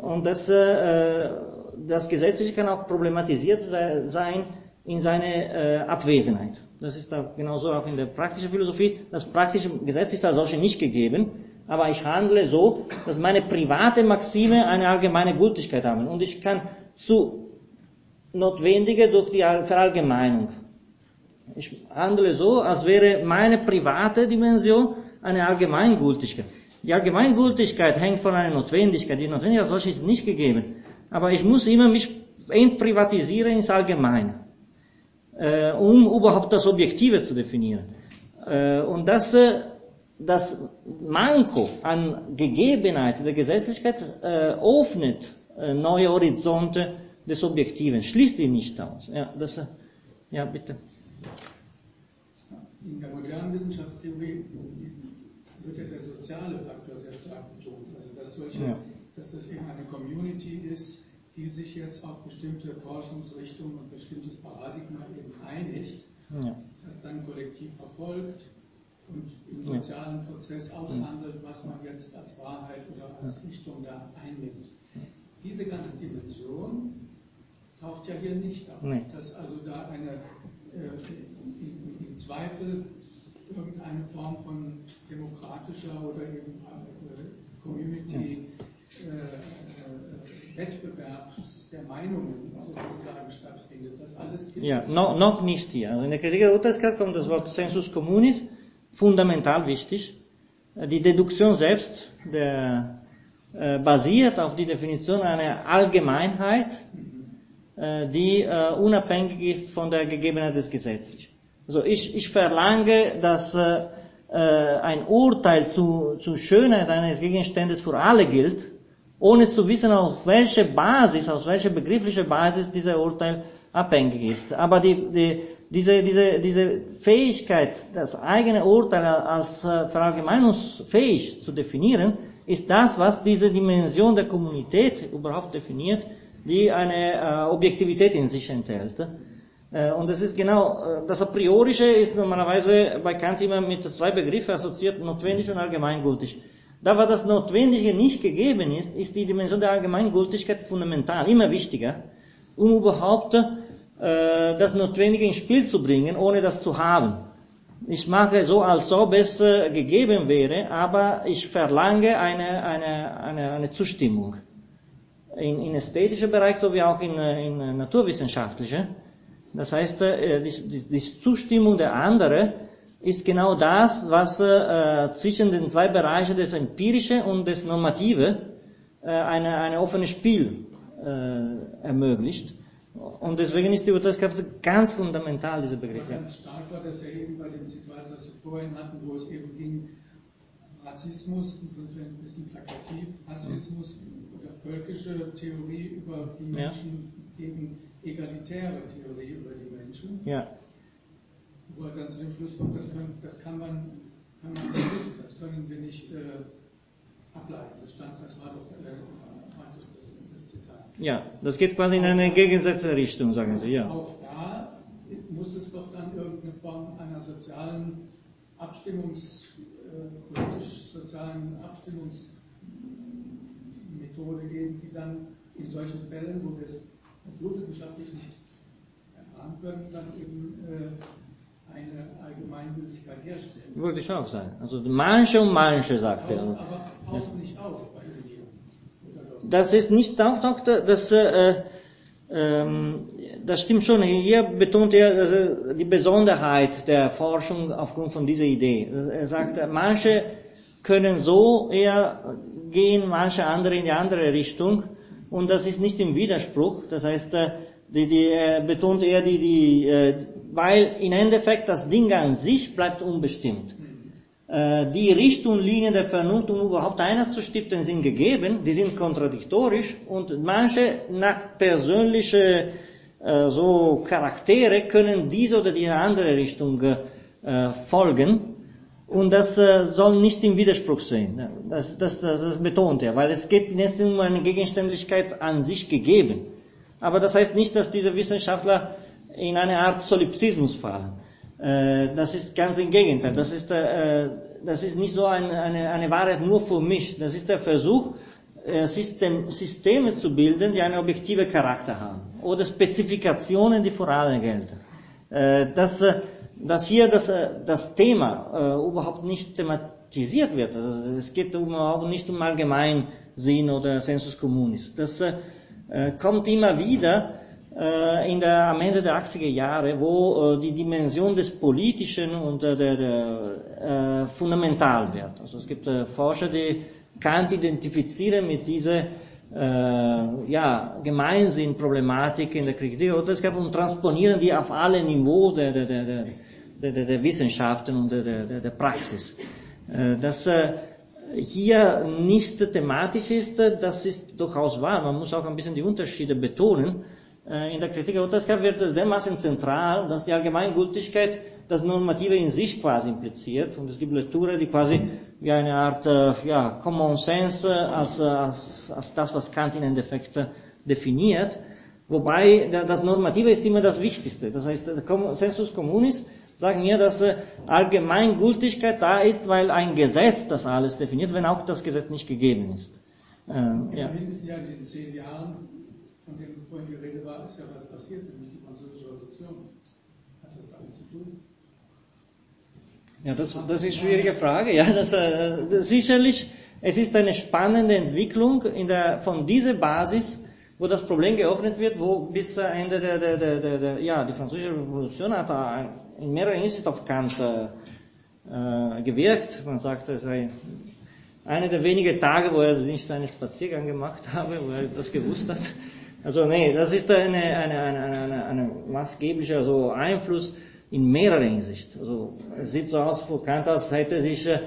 und das, äh, das Gesetzliche kann auch problematisiert sein in seiner äh, Abwesenheit. Das ist da genauso auch in der praktischen Philosophie. Das praktische Gesetz ist als solche nicht gegeben, aber ich handle so, dass meine private Maxime eine allgemeine Gültigkeit haben und ich kann zu notwendige durch die Verallgemeinung. Ich handle so, als wäre meine private Dimension eine Allgemeingültigkeit. Die Allgemeingültigkeit hängt von einer Notwendigkeit. Die Notwendigkeit als solche ist nicht gegeben. Aber ich muss immer mich entprivatisieren ins Allgemeine äh, um überhaupt das Objektive zu definieren. Äh, und das, äh, das Manko an Gegebenheit der Gesetzlichkeit äh, öffnet äh, neue Horizonte des Objektiven, schließt ihn nicht aus. Ja, das, ja bitte. In der modernen Wissenschaftstheorie wird ja der soziale Faktor sehr stark betont. Also dass, solche, ja. dass das eben eine Community ist, die sich jetzt auf bestimmte Forschungsrichtungen und bestimmtes Paradigma eben einigt, ja. das dann kollektiv verfolgt und im sozialen ja. Prozess aushandelt, was man jetzt als Wahrheit oder als Richtung da einnimmt. Diese ganze Dimension taucht ja hier nicht auf, nee. dass also da eine äh, im Zweifel irgendeine Form von demokratischer oder eben äh, Community äh, äh, Ja, no, noch nicht hier. Also in der Kritik der Urteilskraft kommt das Wort Sensus communis, fundamental wichtig. Die Deduktion selbst der, äh, basiert auf die Definition einer Allgemeinheit, äh, die äh, unabhängig ist von der Gegebenheit des Gesetzlichen. Also ich, ich verlange, dass äh, äh, ein Urteil zu, zu Schönheit eines Gegenstandes für alle gilt, ohne zu wissen, auf welche Basis, auf welche begriffliche Basis dieser Urteil abhängig ist. Aber die, die, diese, diese, diese Fähigkeit, das eigene Urteil als äh, verallgemeinungsfähig zu definieren, ist das, was diese Dimension der Kommunität überhaupt definiert, die eine äh, Objektivität in sich enthält. Äh, und das ist genau, äh, das A priorische ist normalerweise bei Kant immer mit zwei Begriffen assoziiert, notwendig und allgemeingültig. Da, wo das Notwendige nicht gegeben ist, ist die Dimension der Allgemeingültigkeit fundamental, immer wichtiger, um überhaupt äh, das Notwendige ins Spiel zu bringen, ohne das zu haben. Ich mache so, als ob es äh, gegeben wäre, aber ich verlange eine, eine, eine, eine Zustimmung. In, in ästhetischer Bereich sowie auch in, äh, in naturwissenschaftlicher. Das heißt, äh, die, die, die Zustimmung der anderen ist genau das, was äh, zwischen den zwei Bereichen des Empirische und des Normative äh, eine, eine offene Spiel äh, ermöglicht. Und deswegen ist die Urteilskraft ganz fundamental, diese Begriffe. Ganz stark war das ja eben bei dem Zitat, das wir vorhin hatten, wo es eben ging, Rassismus, und ein bisschen plakativ, Rassismus oder völkische Theorie über die Menschen ja. gegen egalitäre Theorie über die Menschen. Ja. Wo er dann zu dem Schluss kommt, das, können, das kann, man, kann man nicht wissen, das können wir nicht äh, ableiten. Das stand, das war doch äh, das, das Zitat. Ja, das geht quasi in eine gegensätzliche Richtung, sagen Sie, ja. Auch da muss es doch dann irgendeine Form einer sozialen Abstimmungs, äh, politisch-sozialen Abstimmungsmethode geben, die dann in solchen Fällen, wo wir es naturwissenschaftlich nicht erfahren können, dann eben äh, eine Allgemeingültigkeit herstellen. Würde ich auch sagen. Also manche und manche, sagt er. Aber taucht nicht auf bei. Das ist nicht auftaucht, das, äh, ähm, das stimmt schon. Hier betont er also die Besonderheit der Forschung aufgrund von dieser Idee. Er sagt, manche können so eher gehen, manche andere in die andere Richtung und das ist nicht im Widerspruch. Das heißt, äh, die, die betont eher die, die, äh, weil im Endeffekt das Ding an sich bleibt unbestimmt. Äh, die Richtlinien der Vernunft, um überhaupt einer zu stiften, sind gegeben, die sind kontradiktorisch und manche nach persönliche äh, so Charaktere können diese oder die andere Richtung äh, folgen. Und das äh, soll nicht im Widerspruch sein. Das, das, das, das betont er, weil es geht nicht um eine Gegenständlichkeit an sich gegeben. Aber das heißt nicht, dass diese Wissenschaftler in eine Art Solipsismus fallen. Äh, das ist ganz im Gegenteil. Das ist, äh, das ist nicht so eine, eine, eine Wahrheit nur für mich. Das ist der Versuch, äh, System, Systeme zu bilden, die einen objektiven Charakter haben. Oder Spezifikationen, die vor allem gelten. Äh, das, äh, dass hier das, das Thema überhaupt nicht thematisiert wird. Also es geht überhaupt nicht um Allgemeinsinn oder Sensus Communis. Das kommt immer wieder in der, am Ende der 80er Jahre, wo äh, die Dimension des Politischen und der, der, der fundamental wird. Also es gibt Forscher, die Kant identifizieren mit dieser äh, ja, Gemeinsinn-Problematik in der Kritik oder es gab um Transponieren die auf alle Niveaus der, der, der, der, der, Wissenschaften und der, der, der Praxis. Äh, dass äh, hier nicht thematisch ist, das ist durchaus wahr. Man muss auch ein bisschen die Unterschiede betonen. Äh, in der Kritik der Urteilskraft wird es dermaßen zentral, dass die Allgemeingültigkeit das Normative in sich quasi impliziert. Und es gibt Lektüre, die quasi wie eine Art ja, Common Sense als, als, als das, was Kant in Endeffekt definiert. Wobei das Normative ist immer das Wichtigste. Das heißt, der Sensus Communis sagen mir, dass äh, Allgemeingültigkeit da ist, weil ein Gesetz das alles definiert, wenn auch das Gesetz nicht gegeben ist. Ähm, ja. Mindestens ja in den zehn Jahren, von denen vorhin die Rede war, ist ja was passiert, nämlich die französische Revolution. Hat das damit zu tun? Ja, das, das ist eine schwierige Frage. Ja, das, äh, sicherlich, es ist eine spannende Entwicklung in der, von dieser Basis, wo das Problem geöffnet wird, wo bis Ende der, der, der, der, ja, die französische Revolution hat in mehreren Hinsicht auf Kant äh, gewirkt. Man sagt, es sei einer der wenigen Tage, wo er nicht seinen Spaziergang gemacht habe, wo er das gewusst hat. Also nee, das ist eine, eine, eine, eine, eine maßgeblicher so Einfluss in mehrerer Hinsicht. Also es sieht so aus für Kant, als hätte sich äh,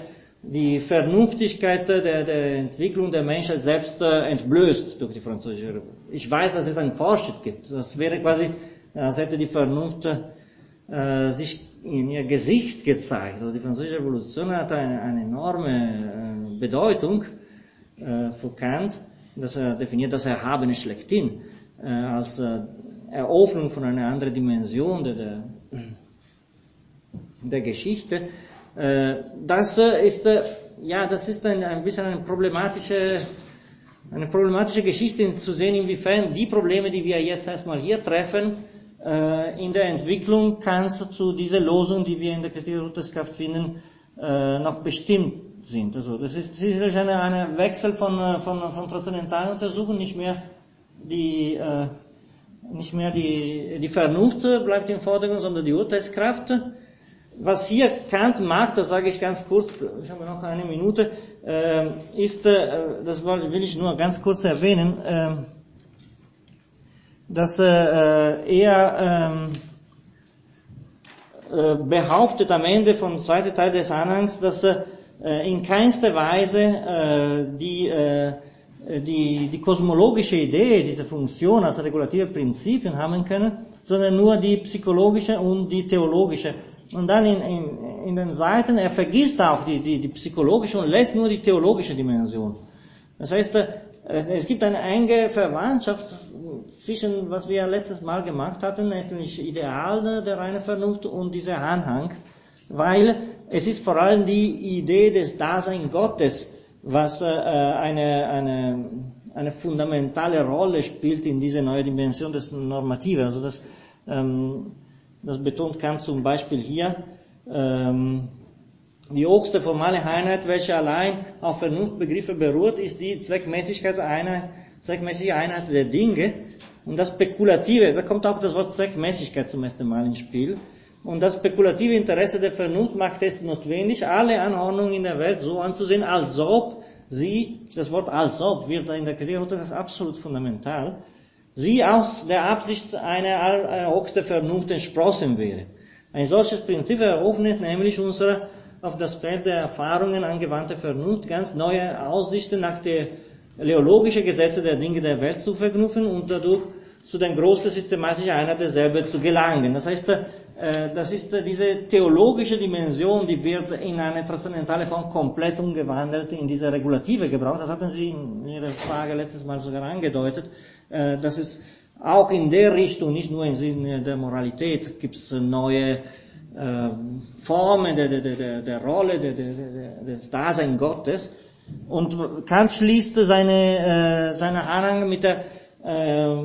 die Vernünftigkeit der, der Entwicklung der Menschheit selbst äh, entblößt durch die französische Revolution. Ich weiß, dass es einen Fortschritt gibt. Das wäre quasi, als hätte die Vernunft äh, sich in ihr Gesicht gezeigt. Also die französische Revolution hat eine, eine enorme äh, Bedeutung äh, für Kant, dass er definiert das Erhabene schlechthin äh, als äh, Eröffnung von einer anderen Dimension der, der, der Geschichte. Äh, das äh, ist, äh, ja, das ist ein, ein bisschen eine problematische, eine problematische Geschichte zu sehen, inwiefern die Probleme, die wir jetzt erstmal hier treffen, in der Entwicklung Kants zu dieser Losung, die wir in der Kritik der Lutherskraft finden, noch bestimmt sind. Also das ist sicherlich ein eine Wechsel von, von, von transzendentalen Untersuchungen, nicht mehr die, nicht mehr die, die Vernunft bleibt im Vordergrund, sondern die Urteilskraft was hier Kant macht, das sage ich ganz kurz, ich habe noch eine Minute, äh, ist, äh, das will ich nur ganz kurz erwähnen, äh, dass äh, er ähm, äh, behauptet am Ende vom zweiten Teil des Anhangs, dass äh, in keinster Weise äh, die, äh, die, die kosmologische Idee, diese Funktion als regulative Prinzipien haben können, sondern nur die psychologische und die theologische. Und dann in, in, in den Seiten, er vergisst auch die, die, die psychologische und lässt nur die theologische Dimension. Das heißt, äh, es gibt eine enge Verwandtschaft zwischen, was wir letztes Mal gemacht hatten, nämlich Ideal der reinen Vernunft und dieser Anhang, weil es ist vor allem die Idee des Dasein Gottes, was äh, eine, eine, eine fundamentale Rolle spielt in dieser neuen Dimension des Normativen. Also das, ähm, das betont Kant zum Beispiel hier, ähm, die höchste formale Einheit, welche allein auf Vernunftbegriffe beruht, ist die Zweckmäßigkeit einer, zweckmäßige Einheit der Dinge. Und das Spekulative, da kommt auch das Wort Zweckmäßigkeit zum ersten Mal ins Spiel. Und das spekulative Interesse der Vernunft macht es notwendig, alle Anordnungen in der Welt so anzusehen, als ob sie, das Wort als ob wird in der Kritik, das ist absolut fundamental, sie aus der Absicht einer, höchsten Vernunft entsprossen wäre. Ein solches Prinzip eröffnet nämlich unsere auf das Feld der Erfahrungen angewandte Vernunft ganz neue Aussichten nach der leologischen Gesetze der Dinge der Welt zu verknüpfen und dadurch zu den großen systematischen Einheit derselben zu gelangen. Das heißt, das ist diese theologische Dimension, die wird in eine transzendentale Form komplett umgewandelt in diese regulative gebraucht. Das hatten Sie in Ihrer Frage letztes Mal sogar angedeutet. Äh, dass es auch in der Richtung, nicht nur im Sinne der Moralität, gibt es neue äh, Formen der, der, der, der Rolle des Dasein Gottes. Und Kant schließt seine, äh, seine Anhang mit der äh,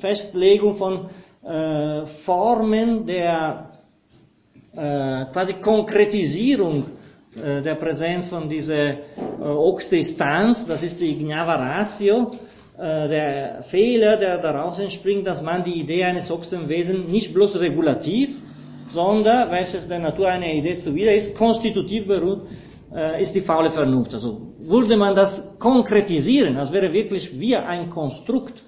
Festlegung von äh, Formen der äh, quasi Konkretisierung äh, der Präsenz von dieser äh, Oxdistanz, das ist die Ignava Ratio, äh, der Fehler, der daraus entspringt, dass man die Idee eines höchsten Wesens nicht bloß regulativ, sondern, welches der Natur eine Idee zuwider ist, konstitutiv beruht, äh, ist die faule Vernunft. Also würde man das konkretisieren, als wäre wirklich wie ein Konstrukt,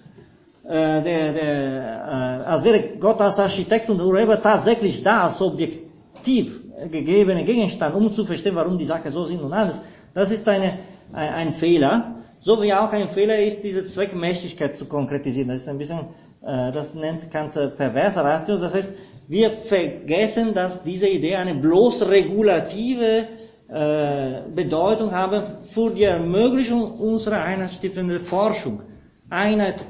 der, der, als wäre Gott als Architekt und Urheber tatsächlich da, als objektiv gegebene Gegenstand, um zu verstehen, warum die Sachen so sind und alles, das ist eine, ein, ein Fehler. So wie auch ein Fehler ist, diese Zweckmäßigkeit zu konkretisieren. Das ist ein bisschen, äh, das nennt Kant perverser Ratio. Das heißt, wir vergessen, dass diese Idee eine bloß regulative äh, Bedeutung haben für die Ermöglichung unserer einheitsstiftenden Forschung. Einheit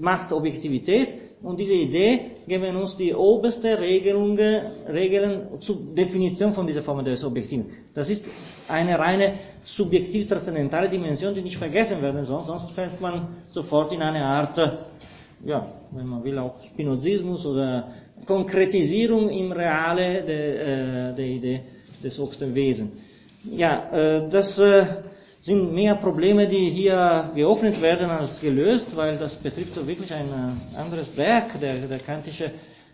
macht Objektivität und diese Idee geben uns die oberste Regelung, Regeln zur Definition von dieser Form des Objektiven. Das ist eine reine subjektiv-transzendentale Dimension, die nicht vergessen werden soll, sonst fällt man sofort in eine Art, ja, wenn man will, auch Spinozismus oder Konkretisierung im Reale der, äh, der Idee des höchsten Wesens. Ja, äh, das äh, sind mehr Probleme, die hier geöffnet werden als gelöst, weil das betrifft wirklich ein äh, anderes Werk, der, der kantische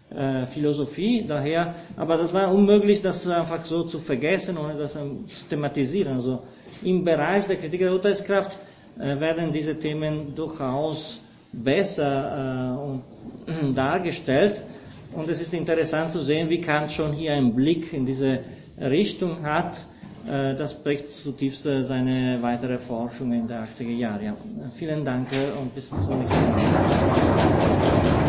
äh, Philosophie daher, aber das war unmöglich, das einfach so zu vergessen, ohne das zu thematisieren. Also im Bereich der Kritik der Urteilskraft äh, werden diese Themen durchaus besser (clears throat) dargestellt. Und es ist interessant zu sehen, wie Kant schon hier einen Blick in diese Richtung hat. Das prägt zutiefst seine weitere Forschung in der 80er Jahre. Ja, vielen Dank und bis zum nächsten Mal.